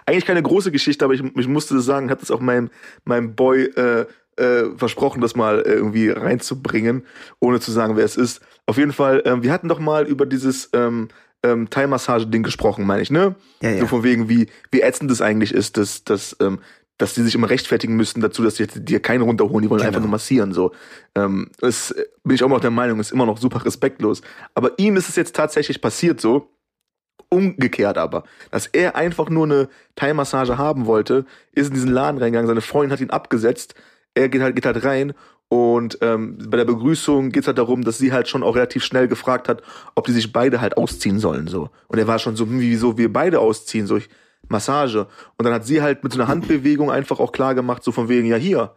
Speaker 2: eigentlich keine große Geschichte, aber ich, ich musste das sagen, hat es auch meinem, meinem Boy äh, äh, versprochen, das mal irgendwie reinzubringen, ohne zu sagen, wer es ist. Auf jeden Fall, ähm, wir hatten doch mal über dieses ähm, ähm, Thai-Massage-Ding gesprochen, meine ich, ne?
Speaker 1: Ja, ja.
Speaker 2: So von wegen, wie, wie ätzend es eigentlich ist, dass, dass, ähm, dass die sich immer rechtfertigen müssen dazu, dass die jetzt dir keinen runterholen, die wollen
Speaker 1: Genau.
Speaker 2: einfach nur massieren. So. Ähm, das äh, bin ich auch noch der Meinung, ist immer noch super respektlos. Aber ihm ist es jetzt tatsächlich passiert so, umgekehrt aber, dass er einfach nur eine Thai-Massage haben wollte, ist in diesen Laden reingegangen, seine Freundin hat ihn abgesetzt, er geht halt, geht halt rein und ähm, bei der Begrüßung geht es halt darum, dass sie halt schon auch relativ schnell gefragt hat, ob die sich beide halt ausziehen sollen. so. Und er war schon so, hm, wieso wir beide ausziehen, so ich, Massage. Und dann hat sie halt mit so einer Handbewegung einfach auch klar gemacht, so von wegen, ja hier,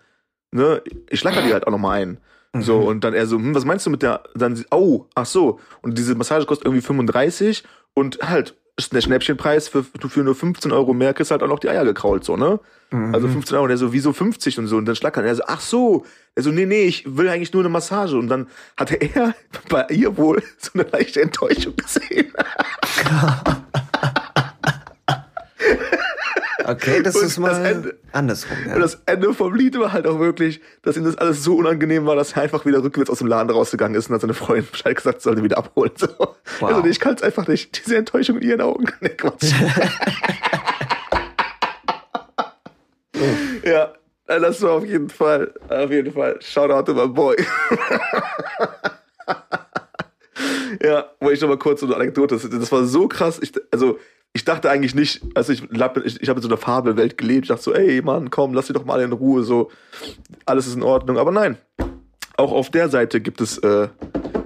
Speaker 2: ne, ich schlacker die halt auch nochmal ein. So, und dann er so, hm, was meinst du mit der, dann, oh, ach so, und diese Massage kostet irgendwie 35 und halt, ist der Schnäppchenpreis für, du für nur 15 Euro mehr kriegst halt auch noch die Eier gekrault, so, ne?
Speaker 1: Mhm.
Speaker 2: Also 15 Euro, und er so, wieso 50 und so, und dann schlackern er so, ach so, er so, nee, nee, ich will eigentlich nur eine Massage, und dann hatte er [LAUGHS] bei ihr wohl so eine leichte Enttäuschung gesehen. [LAUGHS]
Speaker 1: Okay, das
Speaker 2: Und
Speaker 1: ist mal
Speaker 2: das Ende-
Speaker 1: andersrum. Ja.
Speaker 2: Und das Ende vom Lied war halt auch wirklich, dass ihm das alles so unangenehm war, dass er einfach wieder rückwärts aus dem Laden rausgegangen ist und hat seine Freundin Bescheid gesagt, sie sollte wieder abholen. So. Also nee, ich kann es einfach nicht. Diese Enttäuschung in ihren Augen. [LAUGHS] Nee, Quatsch. ja, das war auf jeden Fall, auf jeden Fall. Shoutout to my boy. [LAUGHS] ja, wollte ich noch mal kurz so eine Anekdote. Das, das war so krass. Ich, also, ich dachte eigentlich nicht, also ich, ich, ich habe in so einer Fabelwelt gelebt. Ich dachte so, ey Mann, komm, lass dich doch mal in Ruhe. So, alles ist in Ordnung. Aber nein, auch auf der Seite gibt es, äh,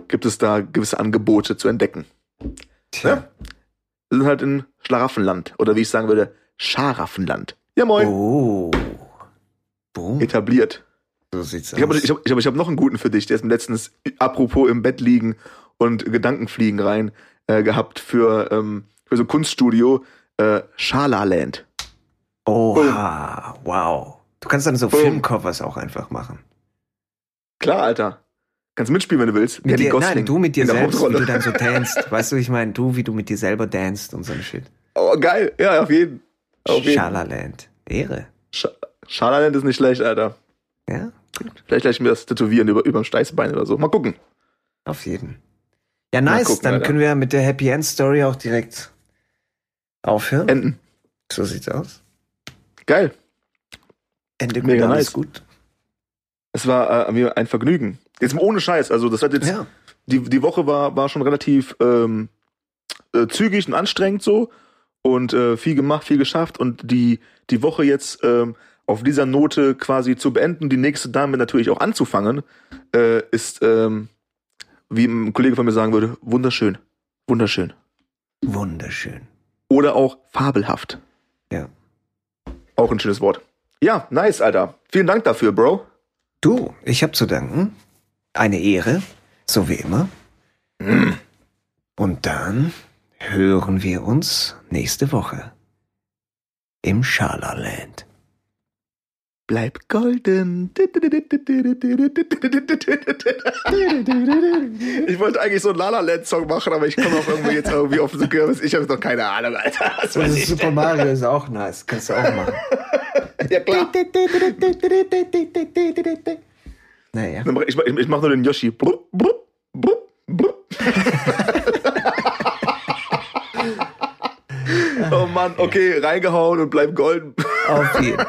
Speaker 2: gibt es da gewisse Angebote zu entdecken.
Speaker 1: Tja.
Speaker 2: Wir sind halt in Schlaraffenland. Oder wie ich sagen würde, Scharaffenland. Ja, moin.
Speaker 1: Oh. Boom.
Speaker 2: Etabliert.
Speaker 1: So sieht's aus.
Speaker 2: Ich habe ich hab, ich hab, ich hab noch einen guten für dich. Der ist mir letztens, apropos im Bett liegen und Gedankenfliegen rein, äh, gehabt für, ähm, für so ein Kunststudio. Äh, Schala-Land.
Speaker 1: Oha. Wow. Du kannst dann so
Speaker 2: Boom.
Speaker 1: Filmcovers auch einfach machen.
Speaker 2: Klar, Alter. Kannst mitspielen, wenn du willst.
Speaker 1: Mit dir, nein, du mit dir selbst, wie du dann so [LAUGHS] danst. Weißt du, ich meine, du, wie du mit dir selber danst und so ein Shit.
Speaker 2: Oh, geil. Ja, auf jeden. Auf jeden.
Speaker 1: Schalaland. Ehre.
Speaker 2: Sch Schala-Land ist nicht schlecht, Alter.
Speaker 1: Ja,
Speaker 2: Vielleicht lasse ich mir das tätowieren über, über dem Steißbein oder so. Mal gucken.
Speaker 1: auf jeden. Ja, nice.
Speaker 2: gucken,
Speaker 1: dann
Speaker 2: Alter.
Speaker 1: können wir mit der Happy End Story auch direkt aufhören.
Speaker 2: Enden.
Speaker 1: so sieht's aus.
Speaker 2: Geil.
Speaker 1: Ende gut,
Speaker 2: Mega nice.
Speaker 1: gut.
Speaker 2: Es war äh, mir ein Vergnügen. Jetzt ohne Scheiß. Also, das hat jetzt,
Speaker 1: Ja.
Speaker 2: die, die Woche war, war schon relativ ähm, äh, zügig und anstrengend so und äh, viel gemacht, viel geschafft und die, die Woche jetzt ähm, auf dieser Note quasi zu beenden, die nächste Dame natürlich auch anzufangen, äh, ist, ähm, wie ein Kollege von mir sagen würde, wunderschön. Wunderschön.
Speaker 1: Wunderschön.
Speaker 2: Oder auch fabelhaft.
Speaker 1: Ja.
Speaker 2: Auch ein schönes Wort. Ja, nice, Alter. Vielen Dank dafür, Bro.
Speaker 1: Du, ich hab zu danken. eine Ehre, so wie immer. Und dann hören wir uns nächste Woche im Schala-Land.
Speaker 2: Bleib golden. Ich wollte eigentlich so einen La La Land Song machen, aber ich komme auf irgendwie jetzt irgendwie auf so Kürbis. Ich habe noch keine Ahnung, Alter. Was
Speaker 1: Das ist Super Mario ist auch nice. Kannst du auch machen.
Speaker 2: Ja, klar.
Speaker 1: Naja.
Speaker 2: Ich, ich, ich mach nur den Yoshi. Blub, blub, blub, blub. oh Mann, okay, reingehauen und bleib golden.
Speaker 1: Auf jeden Fall.